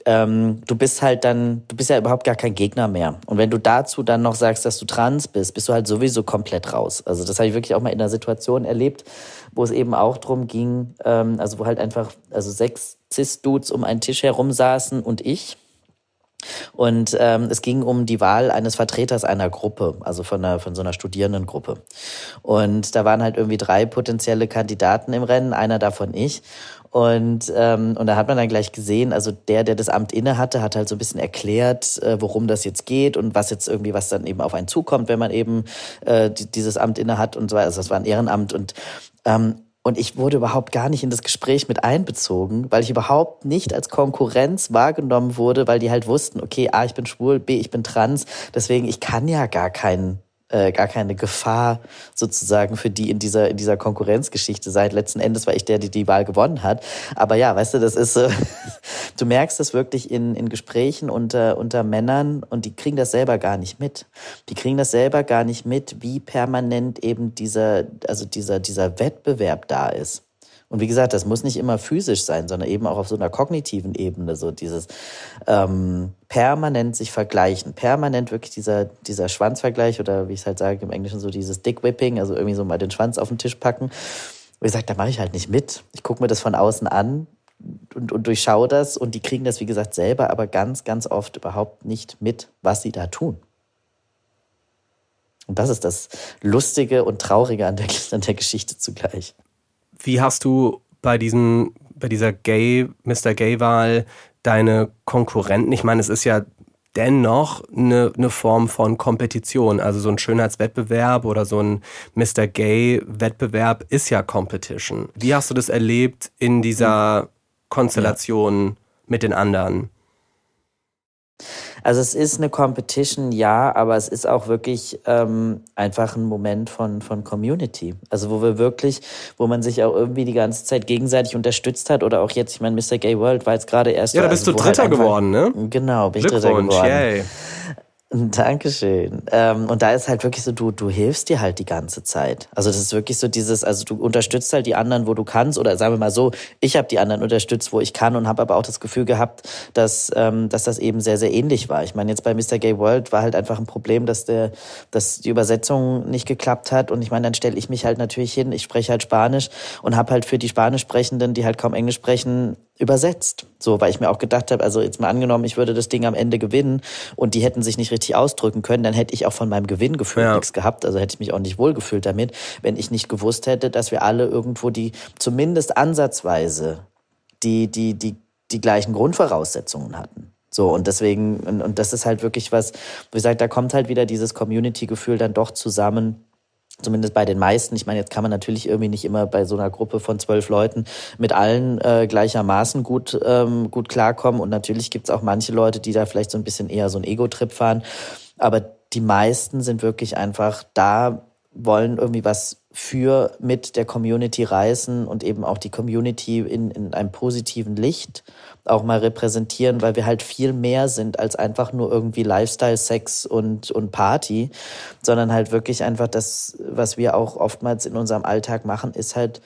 Ähm, du bist halt dann, du bist ja überhaupt gar kein Gegner mehr. Und wenn du dazu dann noch sagst, dass du trans bist, bist du halt sowieso komplett raus. Also das habe ich wirklich auch mal in einer Situation erlebt, wo es eben auch drum ging, ähm, also wo halt einfach, also sechs Cis-Dudes um einen Tisch herum saßen und ich. Und ähm, es ging um die Wahl eines Vertreters einer Gruppe, also von, einer, von so einer Studierendengruppe. Und da waren halt irgendwie drei potenzielle Kandidaten im Rennen, einer davon ich. Und, ähm, und da hat man dann gleich gesehen, also der, der das Amt inne hatte, hat halt so ein bisschen erklärt, äh, worum das jetzt geht und was jetzt irgendwie, was dann eben auf einen zukommt, wenn man eben äh, dieses Amt inne hat und so weiter. Also das war ein Ehrenamt. Und ähm, und ich wurde überhaupt gar nicht in das Gespräch mit einbezogen, weil ich überhaupt nicht als Konkurrenz wahrgenommen wurde, weil die halt wussten, okay, A, ich bin schwul, B, ich bin trans, deswegen ich kann ja gar keinen äh, gar keine Gefahr sozusagen für die in dieser in dieser Konkurrenzgeschichte seid. Letzten Endes war ich der, der die Wahl gewonnen hat. Aber ja, weißt du, das ist so, du merkst das wirklich in, in Gesprächen unter unter Männern und die kriegen das selber gar nicht mit. Die kriegen das selber gar nicht mit, wie permanent eben dieser also dieser dieser Wettbewerb da ist. Und wie gesagt, das muss nicht immer physisch sein, sondern eben auch auf so einer kognitiven Ebene, so dieses ähm, permanent sich vergleichen, permanent wirklich dieser, dieser Schwanzvergleich oder wie ich es halt sage im Englischen so dieses Dick-Whipping, also irgendwie so mal den Schwanz auf den Tisch packen. Wie gesagt, da mache ich halt nicht mit. Ich gucke mir das von außen an und, und durchschaue das und die kriegen das, wie gesagt, selber, aber ganz, ganz oft überhaupt nicht mit, was sie da tun. Und das ist das Lustige und Traurige an der, an der Geschichte zugleich. Wie hast du bei diesem, bei dieser Gay, Mr. Gay-Wahl deine Konkurrenten? Ich meine, es ist ja dennoch eine, eine Form von Kompetition. Also so ein Schönheitswettbewerb oder so ein Mr. Gay-Wettbewerb ist ja Competition. Wie hast du das erlebt in dieser Konstellation ja. mit den anderen? Also es ist eine Competition, ja, aber es ist auch wirklich ähm, einfach ein Moment von, von Community. Also wo wir wirklich, wo man sich auch irgendwie die ganze Zeit gegenseitig unterstützt hat oder auch jetzt, ich meine, Mr. Gay World war jetzt gerade erst. Ja, da bist also, du Dritter halt geworden, ne? Genau, bin ich Dritter geworden. Yay. Dankeschön. Ähm, und da ist halt wirklich so, du, du hilfst dir halt die ganze Zeit. Also das ist wirklich so dieses, also du unterstützt halt die anderen, wo du kannst. Oder sagen wir mal so, ich habe die anderen unterstützt, wo ich kann und habe aber auch das Gefühl gehabt, dass, ähm, dass das eben sehr, sehr ähnlich war. Ich meine, jetzt bei Mr. Gay World war halt einfach ein Problem, dass, der, dass die Übersetzung nicht geklappt hat. Und ich meine, dann stelle ich mich halt natürlich hin, ich spreche halt Spanisch und habe halt für die Spanisch Sprechenden, die halt kaum Englisch sprechen, übersetzt. So, weil ich mir auch gedacht habe, also jetzt mal angenommen, ich würde das Ding am Ende gewinnen und die hätten sich nicht richtig ausdrücken können, dann hätte ich auch von meinem Gewinngefühl ja. nichts gehabt. Also hätte ich mich auch nicht wohlgefühlt damit, wenn ich nicht gewusst hätte, dass wir alle irgendwo die zumindest ansatzweise die, die, die, die gleichen Grundvoraussetzungen hatten. So, und deswegen, und, und das ist halt wirklich was, wie gesagt, da kommt halt wieder dieses Community-Gefühl dann doch zusammen, zumindest bei den meisten. Ich meine, jetzt kann man natürlich irgendwie nicht immer bei so einer Gruppe von zwölf Leuten mit allen äh, gleichermaßen gut, ähm, gut klarkommen. Und natürlich gibt's auch manche Leute, die da vielleicht so ein bisschen eher so einen Ego-Trip fahren. Aber die meisten sind wirklich einfach da, wollen irgendwie was für mit der Community reißen und eben auch die Community in, in einem positiven Licht auch mal repräsentieren, weil wir halt viel mehr sind als einfach nur irgendwie Lifestyle, Sex und, und Party, sondern halt wirklich einfach das, was wir auch oftmals in unserem Alltag machen, ist halt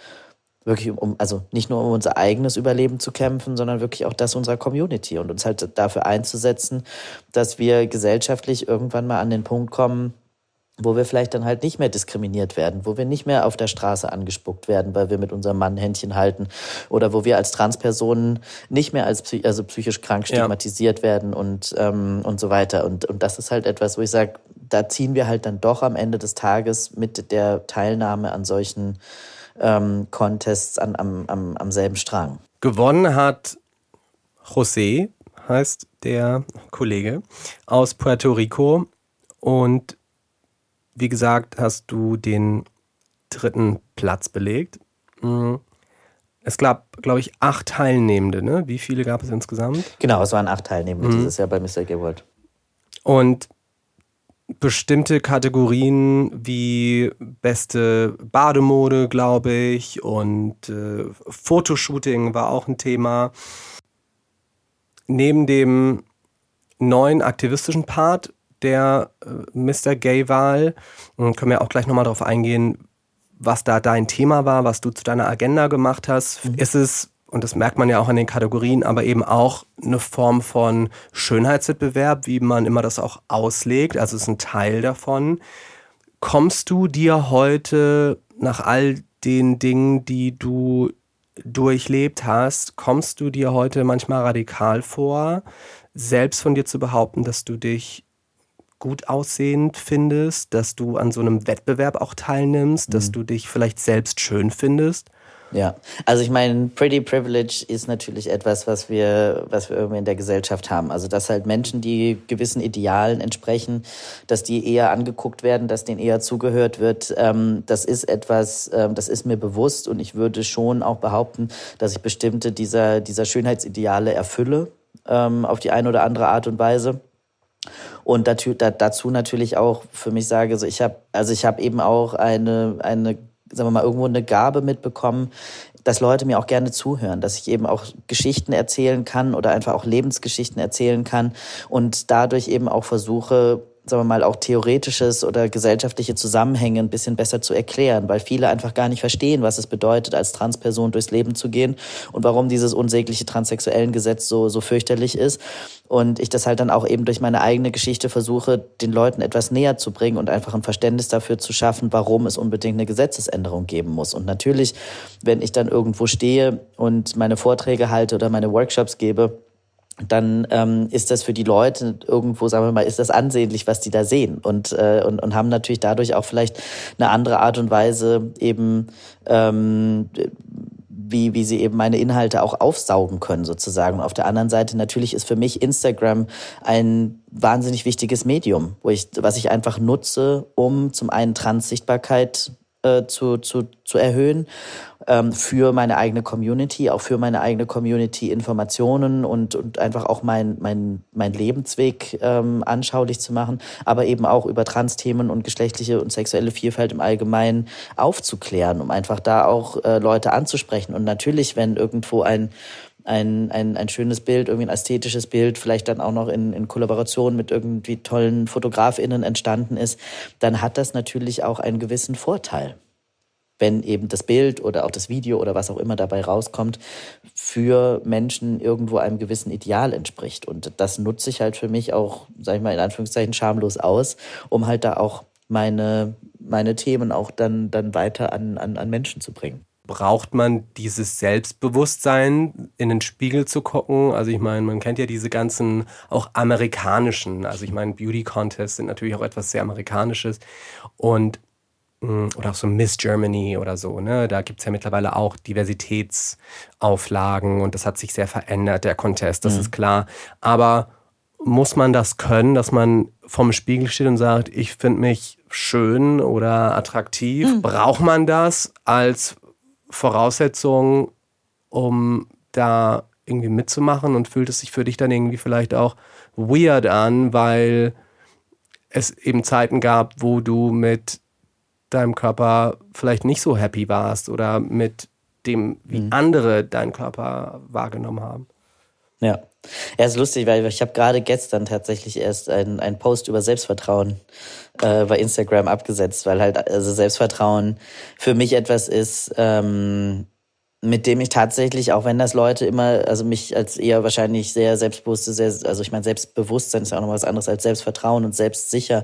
wirklich um, also nicht nur um unser eigenes Überleben zu kämpfen, sondern wirklich auch das unserer Community und uns halt dafür einzusetzen, dass wir gesellschaftlich irgendwann mal an den Punkt kommen, wo wir vielleicht dann halt nicht mehr diskriminiert werden, wo wir nicht mehr auf der Straße angespuckt werden, weil wir mit unserem Mann Händchen halten oder wo wir als Transpersonen nicht mehr als psych also psychisch krank stigmatisiert ja. werden und, ähm, und so weiter. Und, und das ist halt etwas, wo ich sage, da ziehen wir halt dann doch am Ende des Tages mit der Teilnahme an solchen ähm, Contests an, am, am, am selben Strang. Gewonnen hat José, heißt der Kollege, aus Puerto Rico und wie gesagt, hast du den dritten Platz belegt. Mhm. Es gab, glaube ich, acht Teilnehmende. Ne? Wie viele gab es insgesamt? Genau, es waren acht Teilnehmende mhm. dieses Jahr bei Mr. Gewalt. Und bestimmte Kategorien wie beste Bademode, glaube ich, und äh, Fotoshooting war auch ein Thema. Neben dem neuen aktivistischen Part der äh, Mr. Gay-Wahl. Können wir auch gleich nochmal darauf eingehen, was da dein Thema war, was du zu deiner Agenda gemacht hast. Mhm. Ist es, und das merkt man ja auch an den Kategorien, aber eben auch eine Form von Schönheitswettbewerb, wie man immer das auch auslegt. Also es ist ein Teil davon. Kommst du dir heute nach all den Dingen, die du durchlebt hast, kommst du dir heute manchmal radikal vor, selbst von dir zu behaupten, dass du dich gut aussehend findest, dass du an so einem Wettbewerb auch teilnimmst, mhm. dass du dich vielleicht selbst schön findest? Ja, also ich meine, Pretty Privilege ist natürlich etwas, was wir, was wir irgendwie in der Gesellschaft haben. Also dass halt Menschen, die gewissen Idealen entsprechen, dass die eher angeguckt werden, dass denen eher zugehört wird, ähm, das ist etwas, ähm, das ist mir bewusst und ich würde schon auch behaupten, dass ich bestimmte dieser, dieser Schönheitsideale erfülle, ähm, auf die eine oder andere Art und Weise. Und dazu, natürlich auch für mich sage, also ich habe also ich habe eben auch eine eine sagen wir mal irgendwo eine Gabe mitbekommen, dass Leute mir auch gerne zuhören, dass ich eben auch Geschichten erzählen kann oder einfach auch Lebensgeschichten erzählen kann und dadurch eben auch versuche, sagen wir mal, auch theoretisches oder gesellschaftliche Zusammenhänge ein bisschen besser zu erklären, weil viele einfach gar nicht verstehen, was es bedeutet, als Transperson durchs Leben zu gehen und warum dieses unsägliche transsexuellen Gesetz so, so fürchterlich ist. Und ich das halt dann auch eben durch meine eigene Geschichte versuche, den Leuten etwas näher zu bringen und einfach ein Verständnis dafür zu schaffen, warum es unbedingt eine Gesetzesänderung geben muss. Und natürlich, wenn ich dann irgendwo stehe und meine Vorträge halte oder meine Workshops gebe, dann ähm, ist das für die Leute irgendwo, sagen wir mal, ist das ansehnlich, was die da sehen und, äh, und, und haben natürlich dadurch auch vielleicht eine andere Art und Weise eben, ähm, wie, wie sie eben meine Inhalte auch aufsaugen können sozusagen. Auf der anderen Seite natürlich ist für mich Instagram ein wahnsinnig wichtiges Medium, wo ich, was ich einfach nutze, um zum einen Transsichtbarkeit äh, zu, zu, zu erhöhen ähm, für meine eigene Community, auch für meine eigene Community Informationen und, und einfach auch mein, mein, mein Lebensweg ähm, anschaulich zu machen, aber eben auch über Trans-Themen und geschlechtliche und sexuelle Vielfalt im Allgemeinen aufzuklären, um einfach da auch äh, Leute anzusprechen. Und natürlich, wenn irgendwo ein ein, ein, ein schönes Bild, irgendwie ein ästhetisches Bild, vielleicht dann auch noch in, in Kollaboration mit irgendwie tollen FotografInnen entstanden ist, dann hat das natürlich auch einen gewissen Vorteil. Wenn eben das Bild oder auch das Video oder was auch immer dabei rauskommt, für Menschen irgendwo einem gewissen Ideal entspricht. Und das nutze ich halt für mich auch, sag ich mal, in Anführungszeichen schamlos aus, um halt da auch meine, meine Themen auch dann, dann weiter an, an, an Menschen zu bringen braucht man dieses Selbstbewusstsein, in den Spiegel zu gucken? Also ich meine, man kennt ja diese ganzen auch amerikanischen, also ich meine, Beauty Contests sind natürlich auch etwas sehr Amerikanisches und oder auch so Miss Germany oder so, ne? Da gibt's ja mittlerweile auch Diversitätsauflagen und das hat sich sehr verändert, der Contest, das mhm. ist klar. Aber muss man das können, dass man vom Spiegel steht und sagt, ich finde mich schön oder attraktiv? Mhm. Braucht man das als Voraussetzung, um da irgendwie mitzumachen und fühlt es sich für dich dann irgendwie vielleicht auch weird an, weil es eben Zeiten gab, wo du mit deinem Körper vielleicht nicht so happy warst oder mit dem, wie mhm. andere deinen Körper wahrgenommen haben. Ja. Ja, ist lustig, weil ich habe gerade gestern tatsächlich erst einen Post über Selbstvertrauen äh, bei Instagram abgesetzt, weil halt also Selbstvertrauen für mich etwas ist, ähm, mit dem ich tatsächlich, auch wenn das Leute immer, also mich als eher wahrscheinlich sehr selbstbewusste, sehr, also ich meine, Selbstbewusstsein ist ja auch noch was anderes als Selbstvertrauen und selbstsicher,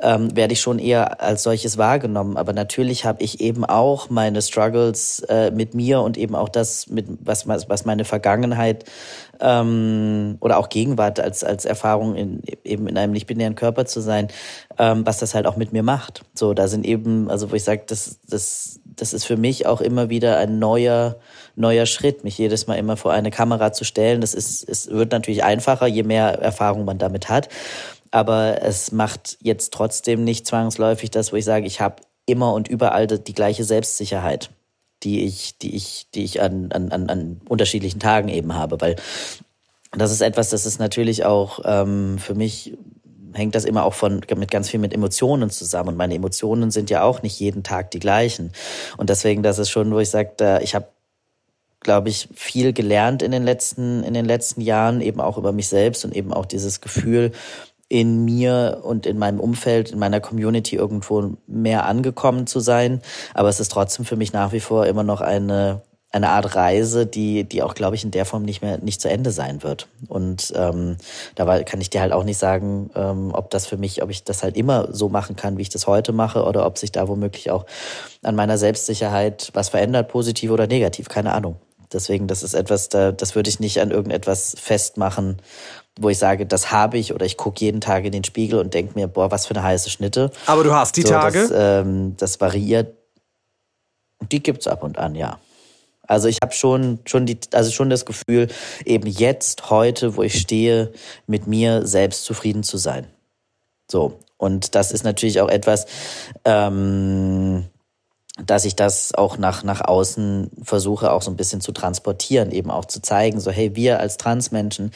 ähm, werde ich schon eher als solches wahrgenommen. Aber natürlich habe ich eben auch meine Struggles äh, mit mir und eben auch das, mit was, was meine Vergangenheit ähm, oder auch Gegenwart als, als Erfahrung in, eben in einem nicht-binären Körper zu sein, ähm, was das halt auch mit mir macht. So, da sind eben, also wo ich sage, das, das, das ist für mich auch immer wieder ein neuer, neuer Schritt, mich jedes Mal immer vor eine Kamera zu stellen. Das ist, es wird natürlich einfacher, je mehr Erfahrung man damit hat. Aber es macht jetzt trotzdem nicht zwangsläufig das, wo ich sage, ich habe immer und überall die gleiche Selbstsicherheit, die ich, die ich, die ich an, an, an unterschiedlichen Tagen eben habe. Weil das ist etwas, das ist natürlich auch ähm, für mich hängt das immer auch von, mit ganz viel mit Emotionen zusammen. Und meine Emotionen sind ja auch nicht jeden Tag die gleichen. Und deswegen, das ist schon, wo ich sage, ich habe glaube ich, viel gelernt in den letzten, in den letzten Jahren, eben auch über mich selbst und eben auch dieses Gefühl, in mir und in meinem Umfeld, in meiner Community irgendwo mehr angekommen zu sein. Aber es ist trotzdem für mich nach wie vor immer noch eine eine Art Reise, die, die auch, glaube ich, in der Form nicht mehr nicht zu Ende sein wird. Und ähm, dabei kann ich dir halt auch nicht sagen, ähm, ob das für mich, ob ich das halt immer so machen kann, wie ich das heute mache, oder ob sich da womöglich auch an meiner Selbstsicherheit was verändert, positiv oder negativ, keine Ahnung. Deswegen, das ist etwas, da, das würde ich nicht an irgendetwas festmachen, wo ich sage, das habe ich, oder ich gucke jeden Tag in den Spiegel und denke mir, boah, was für eine heiße Schnitte. Aber du hast die so, Tage? Das, ähm, das variiert. Die gibt's ab und an, ja. Also ich habe schon schon die also schon das Gefühl eben jetzt heute, wo ich stehe, mit mir selbst zufrieden zu sein. So und das ist natürlich auch etwas, ähm, dass ich das auch nach nach außen versuche auch so ein bisschen zu transportieren, eben auch zu zeigen, so hey wir als Transmenschen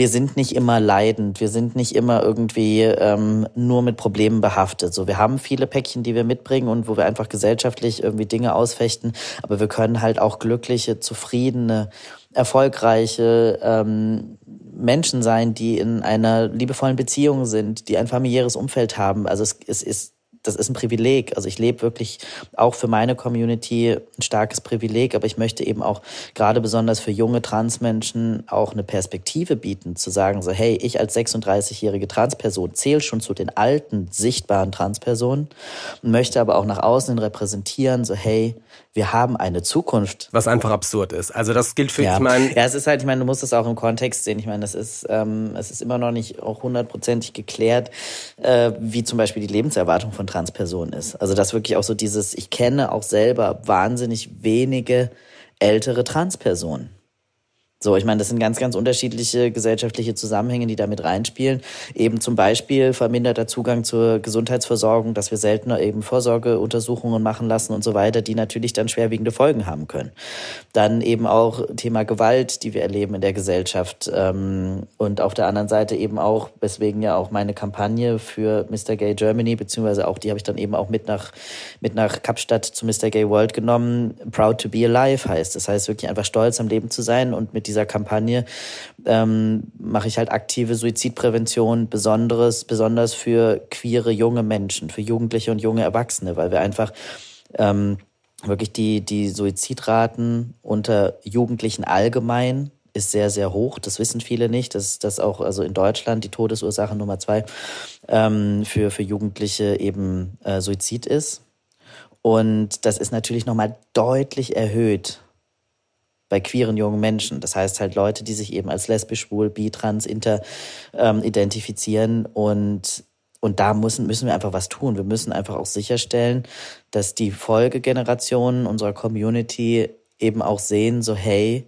wir sind nicht immer leidend, wir sind nicht immer irgendwie ähm, nur mit Problemen behaftet. So, wir haben viele Päckchen, die wir mitbringen und wo wir einfach gesellschaftlich irgendwie Dinge ausfechten, aber wir können halt auch glückliche, zufriedene, erfolgreiche ähm, Menschen sein, die in einer liebevollen Beziehung sind, die ein familiäres Umfeld haben. Also es, es ist das ist ein Privileg. Also ich lebe wirklich auch für meine Community ein starkes Privileg, aber ich möchte eben auch gerade besonders für junge Transmenschen auch eine Perspektive bieten, zu sagen so, hey, ich als 36-jährige Transperson zähle schon zu den alten, sichtbaren Transpersonen und möchte aber auch nach außen repräsentieren, so, hey, wir haben eine Zukunft. Was einfach absurd ist. Also das gilt für, ja. ich meine. Ja, es ist halt, ich meine, du musst es auch im Kontext sehen. Ich meine, das ist, ähm, es ist immer noch nicht auch hundertprozentig geklärt, äh, wie zum Beispiel die Lebenserwartung von Transpersonen ist. Also das wirklich auch so dieses, ich kenne auch selber wahnsinnig wenige ältere Transpersonen. So, ich meine, das sind ganz, ganz unterschiedliche gesellschaftliche Zusammenhänge, die da mit reinspielen. Eben zum Beispiel verminderter Zugang zur Gesundheitsversorgung, dass wir seltener eben Vorsorgeuntersuchungen machen lassen und so weiter, die natürlich dann schwerwiegende Folgen haben können. Dann eben auch Thema Gewalt, die wir erleben in der Gesellschaft. Ähm, und auf der anderen Seite eben auch, weswegen ja auch meine Kampagne für Mr. Gay Germany, beziehungsweise auch die habe ich dann eben auch mit nach, mit nach Kapstadt zu Mr. Gay World genommen, Proud to be alive heißt. Das heißt wirklich einfach stolz am Leben zu sein und mit dieser Kampagne ähm, mache ich halt aktive Suizidprävention, besonderes, besonders für queere junge Menschen, für Jugendliche und junge Erwachsene, weil wir einfach ähm, wirklich die, die Suizidraten unter Jugendlichen allgemein ist sehr, sehr hoch. Das wissen viele nicht. dass das auch also in Deutschland die Todesursache Nummer zwei ähm, für, für Jugendliche eben äh, Suizid ist. Und das ist natürlich nochmal deutlich erhöht bei queeren jungen Menschen. Das heißt halt Leute, die sich eben als lesbisch, schwul, bi, trans, inter ähm, identifizieren und und da müssen, müssen wir einfach was tun. Wir müssen einfach auch sicherstellen, dass die Folgegenerationen unserer Community eben auch sehen, so hey,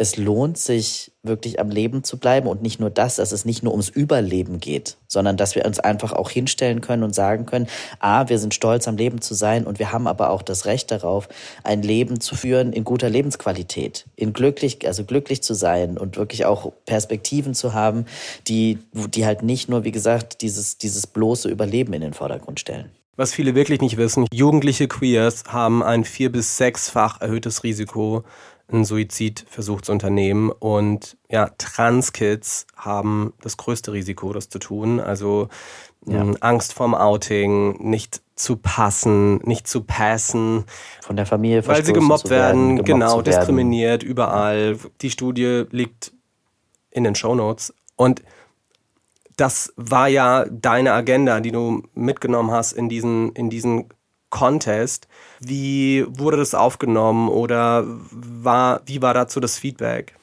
es lohnt sich wirklich am Leben zu bleiben und nicht nur das, dass es nicht nur ums Überleben geht, sondern dass wir uns einfach auch hinstellen können und sagen können, ah, wir sind stolz am Leben zu sein und wir haben aber auch das Recht darauf, ein Leben zu führen in guter Lebensqualität, in glücklich, also glücklich zu sein und wirklich auch Perspektiven zu haben, die, die halt nicht nur, wie gesagt, dieses, dieses bloße Überleben in den Vordergrund stellen. Was viele wirklich nicht wissen, jugendliche Queers haben ein vier- bis sechsfach erhöhtes Risiko, einen Suizidversuch zu unternehmen. Und ja, Transkids haben das größte Risiko, das zu tun. Also ja. Angst vorm Outing, nicht zu passen, nicht zu passen. Von der Familie Weil sie gemobbt werden, werden genau, diskriminiert, überall. Die Studie liegt in den Show Notes. Und das war ja deine Agenda, die du mitgenommen hast in diesen, in diesen Contest. Wie wurde das aufgenommen oder war, wie war dazu das Feedback?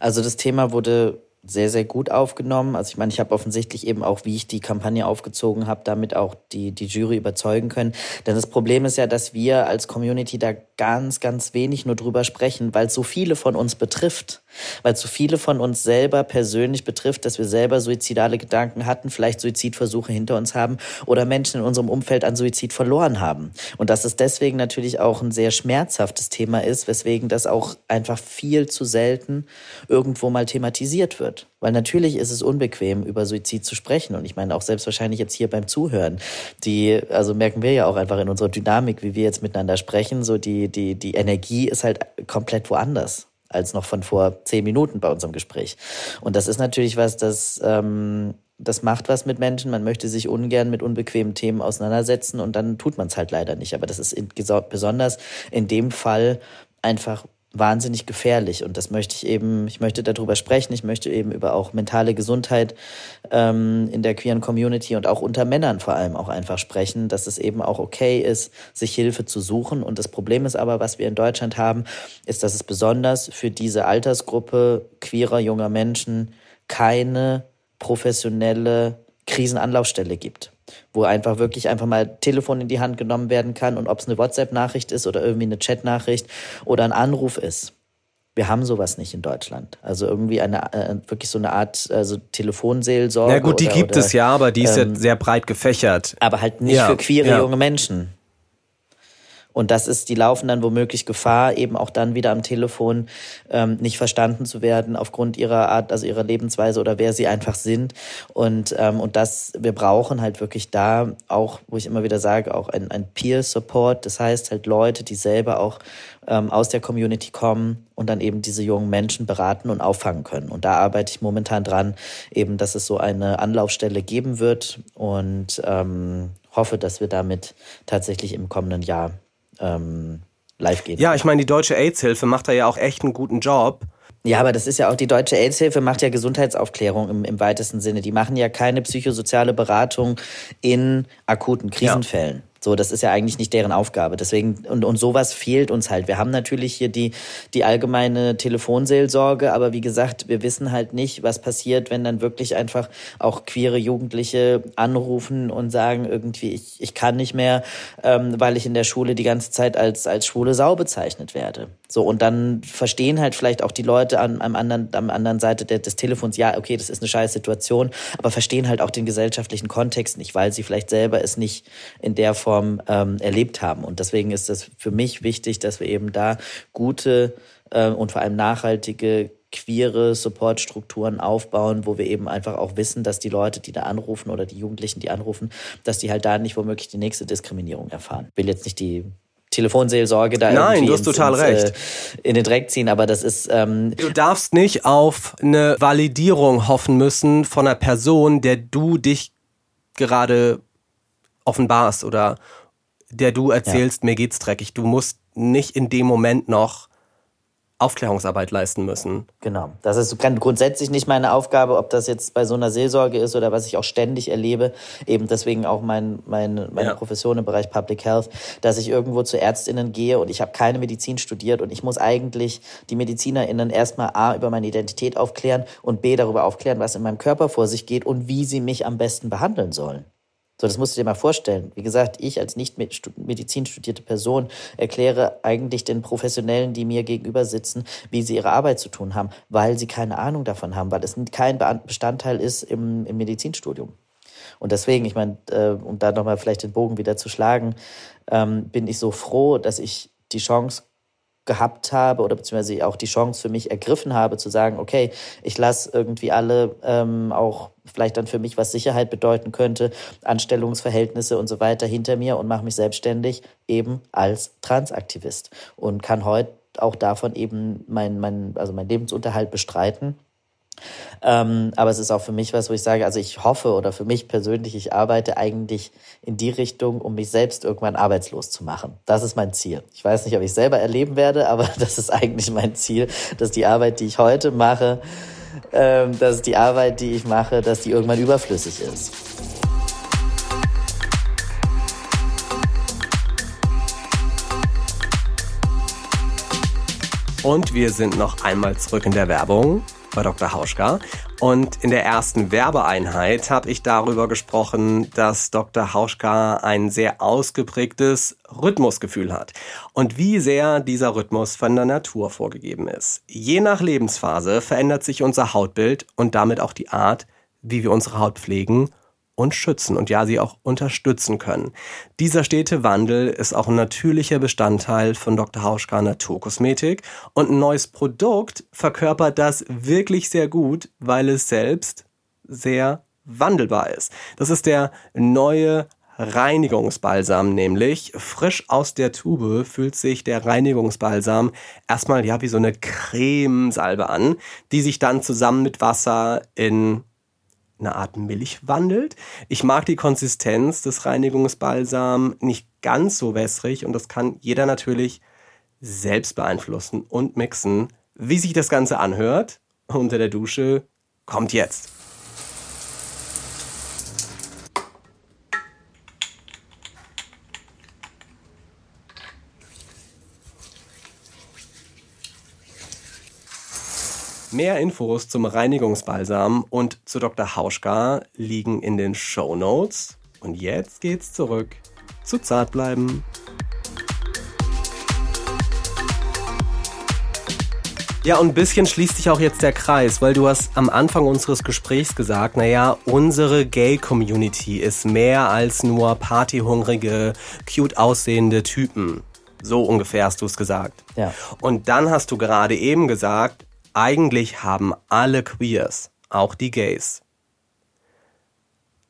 Also das Thema wurde sehr, sehr gut aufgenommen. Also ich meine, ich habe offensichtlich eben auch, wie ich die Kampagne aufgezogen habe, damit auch die, die Jury überzeugen können. Denn das Problem ist ja, dass wir als Community da ganz, ganz wenig nur drüber sprechen, weil es so viele von uns betrifft. Weil es so viele von uns selber persönlich betrifft, dass wir selber suizidale Gedanken hatten, vielleicht Suizidversuche hinter uns haben oder Menschen in unserem Umfeld an Suizid verloren haben. Und dass es deswegen natürlich auch ein sehr schmerzhaftes Thema ist, weswegen das auch einfach viel zu selten irgendwo mal thematisiert wird wird. Weil natürlich ist es unbequem, über Suizid zu sprechen. Und ich meine auch selbst wahrscheinlich jetzt hier beim Zuhören. Die, also merken wir ja auch einfach in unserer Dynamik, wie wir jetzt miteinander sprechen, so die, die, die Energie ist halt komplett woanders als noch von vor zehn Minuten bei unserem Gespräch. Und das ist natürlich was, das, ähm, das macht was mit Menschen. Man möchte sich ungern mit unbequemen Themen auseinandersetzen und dann tut man es halt leider nicht. Aber das ist in, besonders in dem Fall einfach wahnsinnig gefährlich. Und das möchte ich eben, ich möchte darüber sprechen, ich möchte eben über auch mentale Gesundheit ähm, in der queeren Community und auch unter Männern vor allem auch einfach sprechen, dass es eben auch okay ist, sich Hilfe zu suchen. Und das Problem ist aber, was wir in Deutschland haben, ist, dass es besonders für diese Altersgruppe queerer junger Menschen keine professionelle Krisenanlaufstelle gibt wo einfach wirklich einfach mal Telefon in die Hand genommen werden kann und ob es eine WhatsApp-Nachricht ist oder irgendwie eine Chat-Nachricht oder ein Anruf ist. Wir haben sowas nicht in Deutschland. Also irgendwie eine äh, wirklich so eine Art also Telefonseelsorge. Ja gut, die oder, gibt oder, es ja, aber die ist ähm, ja sehr breit gefächert. Aber halt nicht ja, für queere ja. junge Menschen. Und das ist, die laufen dann womöglich Gefahr, eben auch dann wieder am Telefon ähm, nicht verstanden zu werden aufgrund ihrer Art, also ihrer Lebensweise oder wer sie einfach sind. Und, ähm, und das, wir brauchen halt wirklich da auch, wo ich immer wieder sage, auch ein, ein Peer-Support. Das heißt halt Leute, die selber auch ähm, aus der Community kommen und dann eben diese jungen Menschen beraten und auffangen können. Und da arbeite ich momentan dran, eben, dass es so eine Anlaufstelle geben wird und ähm, hoffe, dass wir damit tatsächlich im kommenden Jahr ähm, live gehen. Ja, ich meine, die Deutsche AIDS-Hilfe macht da ja auch echt einen guten Job. Ja, aber das ist ja auch die Deutsche AIDS-Hilfe macht ja Gesundheitsaufklärung im, im weitesten Sinne. Die machen ja keine psychosoziale Beratung in akuten Krisenfällen. Ja. So, das ist ja eigentlich nicht deren Aufgabe. Deswegen, und, und sowas fehlt uns halt. Wir haben natürlich hier die, die allgemeine Telefonseelsorge, aber wie gesagt, wir wissen halt nicht, was passiert, wenn dann wirklich einfach auch queere Jugendliche anrufen und sagen irgendwie, ich, ich kann nicht mehr, ähm, weil ich in der Schule die ganze Zeit als, als schwule Sau bezeichnet werde. So, und dann verstehen halt vielleicht auch die Leute an, am anderen, am anderen Seite des Telefons, ja, okay, das ist eine scheiß Situation, aber verstehen halt auch den gesellschaftlichen Kontext nicht, weil sie vielleicht selber es nicht in der Form ähm, erlebt haben. Und deswegen ist es für mich wichtig, dass wir eben da gute äh, und vor allem nachhaltige queere Supportstrukturen aufbauen, wo wir eben einfach auch wissen, dass die Leute, die da anrufen oder die Jugendlichen, die anrufen, dass die halt da nicht womöglich die nächste Diskriminierung erfahren. Ich will jetzt nicht die Telefonseelsorge da Nein, irgendwie du hast total ins, recht. Äh, in den Dreck ziehen, aber das ist ähm, Du darfst nicht auf eine Validierung hoffen müssen von einer Person, der du dich gerade offenbarst oder der du erzählst, ja. mir geht's dreckig. Du musst nicht in dem Moment noch Aufklärungsarbeit leisten müssen. Genau. Das ist grundsätzlich nicht meine Aufgabe, ob das jetzt bei so einer Seelsorge ist oder was ich auch ständig erlebe. Eben deswegen auch mein, mein, meine ja. Profession im Bereich Public Health, dass ich irgendwo zu Ärztinnen gehe und ich habe keine Medizin studiert und ich muss eigentlich die MedizinerInnen erstmal A über meine Identität aufklären und B darüber aufklären, was in meinem Körper vor sich geht und wie sie mich am besten behandeln sollen. So, das musst du dir mal vorstellen. Wie gesagt, ich als nicht Medizin studierte Person erkläre eigentlich den Professionellen, die mir gegenüber sitzen, wie sie ihre Arbeit zu tun haben, weil sie keine Ahnung davon haben, weil es kein Bestandteil ist im, im Medizinstudium. Und deswegen, ich meine, äh, um da nochmal vielleicht den Bogen wieder zu schlagen, ähm, bin ich so froh, dass ich die Chance gehabt habe oder beziehungsweise auch die Chance für mich ergriffen habe, zu sagen, okay, ich lasse irgendwie alle ähm, auch vielleicht dann für mich, was Sicherheit bedeuten könnte, Anstellungsverhältnisse und so weiter hinter mir und mache mich selbstständig eben als Transaktivist und kann heute auch davon eben mein, mein, also mein Lebensunterhalt bestreiten ähm, aber es ist auch für mich was, wo ich sage, also ich hoffe oder für mich persönlich, ich arbeite eigentlich in die Richtung, um mich selbst irgendwann arbeitslos zu machen. Das ist mein Ziel. Ich weiß nicht, ob ich selber erleben werde, aber das ist eigentlich mein Ziel, dass die Arbeit, die ich heute mache, ähm, dass die Arbeit, die ich mache, dass die irgendwann überflüssig ist. Und wir sind noch einmal zurück in der Werbung bei Dr. Hauschka. Und in der ersten Werbeeinheit habe ich darüber gesprochen, dass Dr. Hauschka ein sehr ausgeprägtes Rhythmusgefühl hat und wie sehr dieser Rhythmus von der Natur vorgegeben ist. Je nach Lebensphase verändert sich unser Hautbild und damit auch die Art, wie wir unsere Haut pflegen und schützen und ja, sie auch unterstützen können. Dieser stete Wandel ist auch ein natürlicher Bestandteil von Dr. Hauschka Naturkosmetik und ein neues Produkt verkörpert das wirklich sehr gut, weil es selbst sehr wandelbar ist. Das ist der neue Reinigungsbalsam nämlich. Frisch aus der Tube fühlt sich der Reinigungsbalsam erstmal ja wie so eine Cremesalbe an, die sich dann zusammen mit Wasser in eine Art Milch wandelt. Ich mag die Konsistenz des Reinigungsbalsam nicht ganz so wässrig und das kann jeder natürlich selbst beeinflussen und mixen. Wie sich das Ganze anhört unter der Dusche, kommt jetzt. Mehr Infos zum Reinigungsbalsam und zu Dr. Hauschka liegen in den Show Notes. Und jetzt geht's zurück zu Zartbleiben. Ja, und ein bisschen schließt sich auch jetzt der Kreis, weil du hast am Anfang unseres Gesprächs gesagt, naja, unsere Gay-Community ist mehr als nur partyhungrige, cute aussehende Typen. So ungefähr hast du es gesagt. Ja. Und dann hast du gerade eben gesagt, eigentlich haben alle Queers, auch die Gays,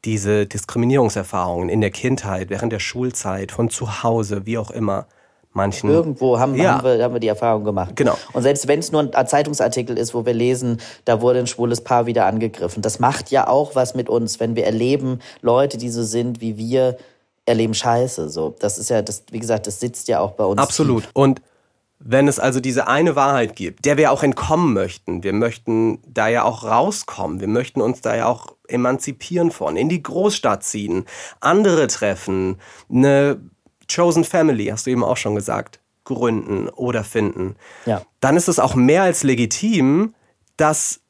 diese Diskriminierungserfahrungen in der Kindheit, während der Schulzeit, von zu Hause, wie auch immer, manchen. Irgendwo haben, Ja. haben, wir, haben wir die Erfahrung gemacht. Genau. Und selbst wenn es nur ein Zeitungsartikel ist, wo wir lesen, da wurde ein schwules Paar wieder angegriffen. Das macht ja auch was mit uns, wenn wir erleben, Leute, die so sind wie wir, erleben Scheiße. So, das ist ja, das, wie gesagt, das sitzt ja auch bei uns. Absolut. Und wenn es also diese eine Wahrheit gibt, der wir auch entkommen möchten, wir möchten da ja auch rauskommen, wir möchten uns da ja auch emanzipieren von, in die Großstadt ziehen, andere treffen, eine Chosen Family, hast du eben auch schon gesagt, gründen oder finden, Ja. dann ist es auch mehr als legitim, dass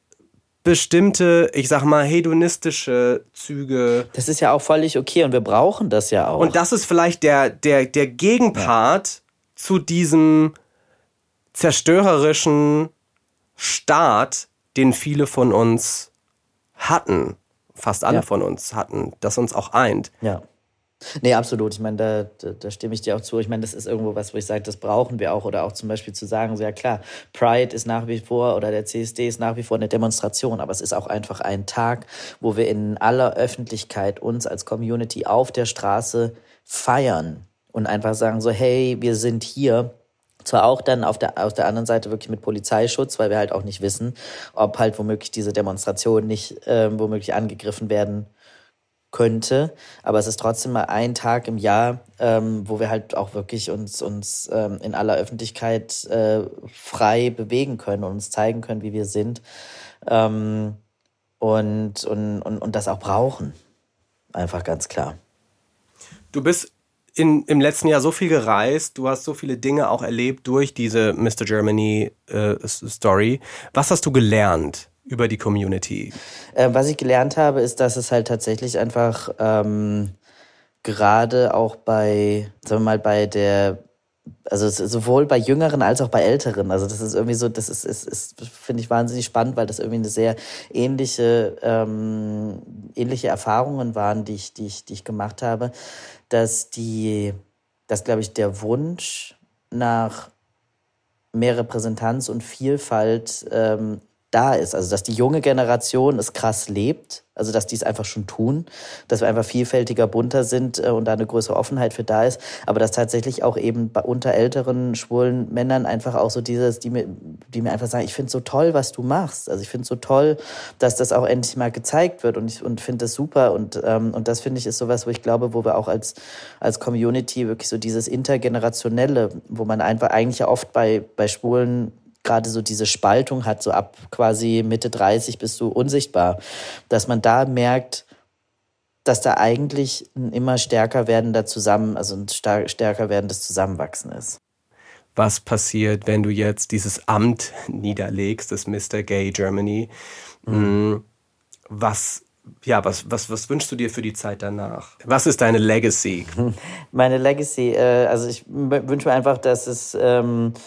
bestimmte, ich sag mal, hedonistische Züge Das ist ja auch völlig okay und wir brauchen das ja auch. und das ist vielleicht der, der, der Gegenpart zu diesem zerstörerischen Staat, den viele von uns hatten. Fast alle Ja. von uns hatten, das uns auch eint. Ja. Nee, absolut. Ich meine, da, da, da stimme ich dir auch zu. Ich meine, das ist irgendwo was, wo ich sage, das brauchen wir auch. Oder auch zum Beispiel zu sagen, so ja klar, Pride ist nach wie vor oder der CSD ist nach wie vor eine Demonstration, aber es ist auch einfach ein Tag, wo wir in aller Öffentlichkeit uns als Community auf der Straße feiern und einfach sagen so, hey, wir sind hier. Zwar auch dann auf der, auf der anderen Seite wirklich mit Polizeischutz, weil wir halt auch nicht wissen, ob halt womöglich diese Demonstration nicht ähm, womöglich angegriffen werden könnte. Aber es ist trotzdem mal ein Tag im Jahr, ähm, wo wir halt auch wirklich uns, uns ähm, in aller Öffentlichkeit äh, frei bewegen können und uns zeigen können, wie wir sind. Ähm, und, und, und, und das auch brauchen. Einfach ganz klar. Du bist in, im letzten Jahr so viel gereist, du hast so viele Dinge auch erlebt durch diese Mr. Germany äh, Story. Was hast du gelernt über die Community? Äh, was ich gelernt habe, ist, dass es halt tatsächlich einfach ähm, gerade auch bei, sagen wir mal, bei der, also sowohl bei Jüngeren als auch bei Älteren. Also das ist irgendwie so, das ist, ist, ist finde ich wahnsinnig spannend, weil das irgendwie eine sehr ähnliche, ähm, ähnliche Erfahrungen waren, die ich, die ich, die ich gemacht habe, dass die, dass glaube ich der Wunsch nach mehr Repräsentanz und Vielfalt ähm, da ist. Also dass die junge Generation es krass lebt, also dass die es einfach schon tun, dass wir einfach vielfältiger, bunter sind äh, und da eine größere Offenheit für da ist, aber dass tatsächlich auch eben bei, unter älteren schwulen Männern einfach auch so dieses, die mir, die mir einfach sagen, ich finde so toll, was du machst. Also ich finde so toll, dass das auch endlich mal gezeigt wird und ich und finde das super und ähm, und das finde ich ist sowas, wo ich glaube, wo wir auch als als Community wirklich so dieses intergenerationelle, wo man einfach eigentlich ja oft bei bei Schwulen gerade so diese Spaltung hat, so ab quasi Mitte 30 bist du unsichtbar, dass man da merkt, dass da eigentlich ein immer stärker werdender Zusammen, also ein stärker werdendes Zusammenwachsen ist. Was passiert, wenn du jetzt dieses Amt niederlegst, das Mr. Gay Germany? Mm, Was, ja, was, was, was wünschst du dir für die Zeit danach? Was ist deine Legacy? Meine Legacy, äh, also ich wünsche mir einfach, dass es, ähm, äh,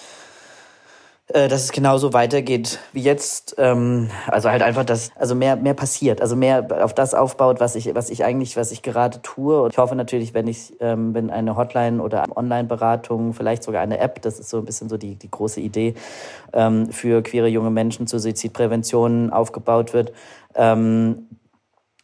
dass es genauso weitergeht wie jetzt. Ähm, also halt einfach, dass also mehr mehr passiert, also mehr auf das aufbaut, was ich was ich eigentlich was ich gerade tue. Und ich hoffe natürlich, wenn ich ähm, wenn eine Hotline oder Online-Beratung, vielleicht sogar eine App, das ist so ein bisschen so die die große Idee ähm, für queere junge Menschen zur Suizidprävention aufgebaut wird. Ähm,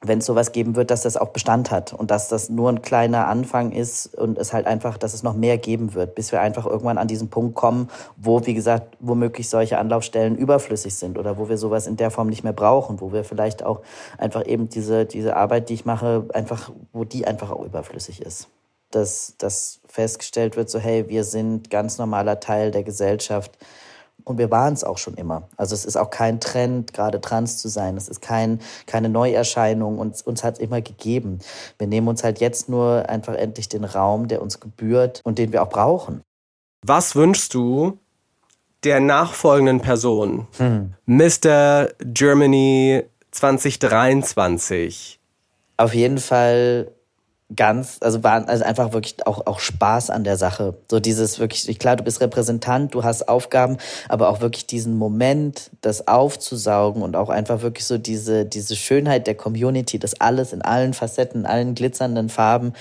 wenn es sowas geben wird, dass das auch Bestand hat und dass das nur ein kleiner Anfang ist und es halt einfach, dass es noch mehr geben wird, bis wir einfach irgendwann an diesen Punkt kommen, wo, wie gesagt, womöglich solche Anlaufstellen überflüssig sind oder wo wir sowas in der Form nicht mehr brauchen, wo wir vielleicht auch einfach eben diese, diese Arbeit, die ich mache, einfach, wo die einfach auch überflüssig ist. Dass, dass festgestellt wird, so hey, wir sind ganz normaler Teil der Gesellschaft, und wir waren es auch schon immer. Also es ist auch kein Trend, gerade trans zu sein. Es ist kein, keine Neuerscheinung. Uns, uns hat es immer gegeben. Wir nehmen uns halt jetzt nur einfach endlich den Raum, der uns gebührt und den wir auch brauchen. Was wünschst du der nachfolgenden Person? Mr. Germany 2023. Auf jeden Fall ganz, also war also einfach wirklich auch, auch Spaß an der Sache. So dieses wirklich, klar, du bist Repräsentant, du hast Aufgaben, aber auch wirklich diesen Moment, das aufzusaugen und auch einfach wirklich so diese, diese Schönheit der Community, das alles in allen Facetten, in allen glitzernden Farben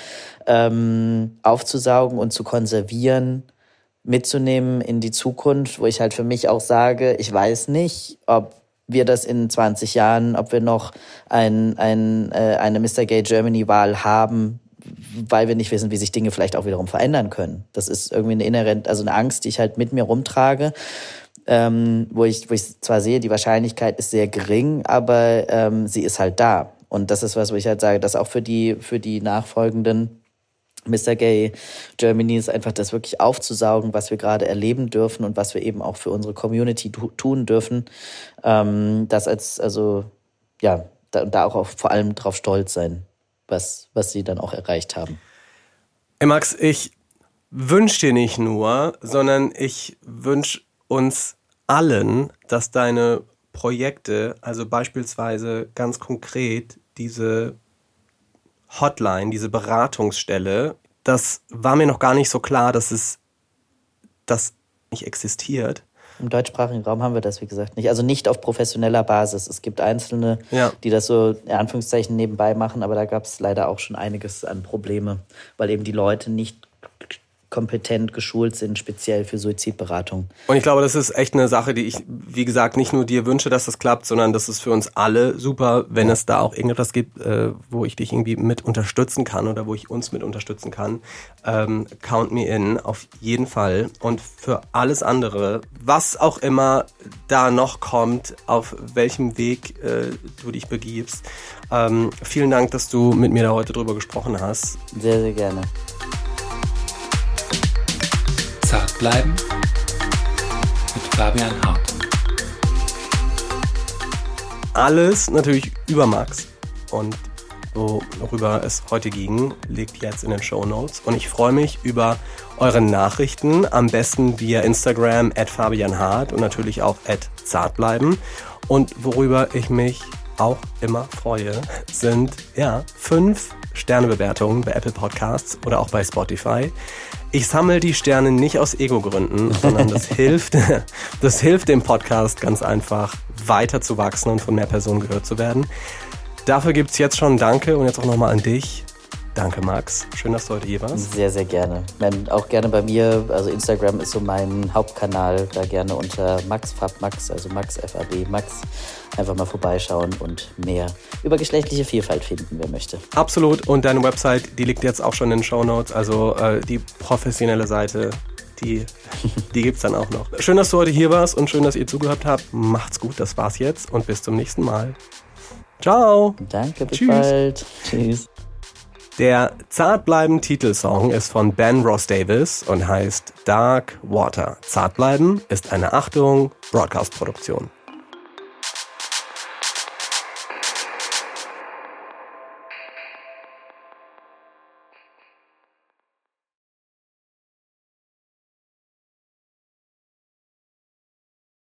ähm, aufzusaugen und zu konservieren mitzunehmen in die Zukunft, wo ich halt für mich auch sage, ich weiß nicht, ob wir das in 20 Jahren, ob wir noch ein, ein, äh, eine Mr. Gay Germany Wahl haben, weil wir nicht wissen, wie sich Dinge vielleicht auch wiederum verändern können. Das ist irgendwie eine inhärent, also eine Angst, die ich halt mit mir rumtrage, ähm, wo ich, wo ich zwar sehe, die Wahrscheinlichkeit ist sehr gering, aber ähm, sie ist halt da. Und das ist was, wo ich halt sage, dass auch für die, für die nachfolgenden Mr. Gay Germany ist einfach das wirklich aufzusaugen, was wir gerade erleben dürfen und was wir eben auch für unsere Community tun dürfen. Ähm, das als, also, ja, da, da auch auf, vor allem drauf stolz sein, was, was sie dann auch erreicht haben. Hey Max, ich wünsche dir nicht nur, sondern ich wünsche uns allen, dass deine Projekte, also beispielsweise ganz konkret diese Hotline, diese Beratungsstelle, das war mir noch gar nicht so klar, dass es das nicht existiert. Im deutschsprachigen Raum haben wir das, wie gesagt, nicht. Also nicht auf professioneller Basis. Es gibt Einzelne, ja. die das so in Anführungszeichen nebenbei machen, aber da gab es leider auch schon einiges an Probleme, weil eben die Leute nicht kompetent geschult sind, speziell für Suizidberatung. Und ich glaube, das ist echt eine Sache, die ich, wie gesagt, nicht nur dir wünsche, dass das klappt, sondern das ist für uns alle super, wenn es da auch irgendetwas gibt, äh, wo ich dich irgendwie mit unterstützen kann oder wo ich uns mit unterstützen kann. Ähm, count me in, auf jeden Fall. Und für alles andere, was auch immer da noch kommt, auf welchem Weg äh, du dich begibst. Ähm, vielen Dank, dass du mit mir da heute drüber gesprochen hast. Sehr, sehr gerne. Bleiben mit Fabian Hartung. Alles natürlich über Max und worüber es heute ging, liegt jetzt in den Show Notes. Und ich freue mich über eure Nachrichten, am besten via Instagram at Fabian Hart und natürlich auch at Zartbleiben. Und worüber ich mich auch immer freue, sind ja fünf Sternebewertungen bei Apple Podcasts oder auch bei Spotify. Ich sammle die Sterne nicht aus Ego-Gründen, sondern das hilft, das hilft dem Podcast ganz einfach weiter zu wachsen und von mehr Personen gehört zu werden. Dafür gibt es jetzt schon Danke und jetzt auch nochmal an dich. Danke, Max. Schön, dass du heute hier warst. Sehr, sehr gerne. Auch gerne bei mir. Also Instagram ist so mein Hauptkanal. Da gerne unter MaxFabMax, also MaxFAB Max. Einfach mal vorbeischauen und mehr über geschlechtliche Vielfalt finden, wer möchte. Absolut. Und deine Website, die liegt jetzt auch schon in den Show Notes. Also äh, die professionelle Seite die, die gibt es dann auch noch. Schön, dass du heute hier warst und schön, dass ihr zugehört habt. Macht's gut, das war's jetzt und bis zum nächsten Mal. Ciao. Danke, bis Tschüss. bald. Tschüss. Der Zartbleiben Titelsong ist von Ben Ross Davis und heißt Dark Water. Zartbleiben ist eine Achtung Broadcast Produktion.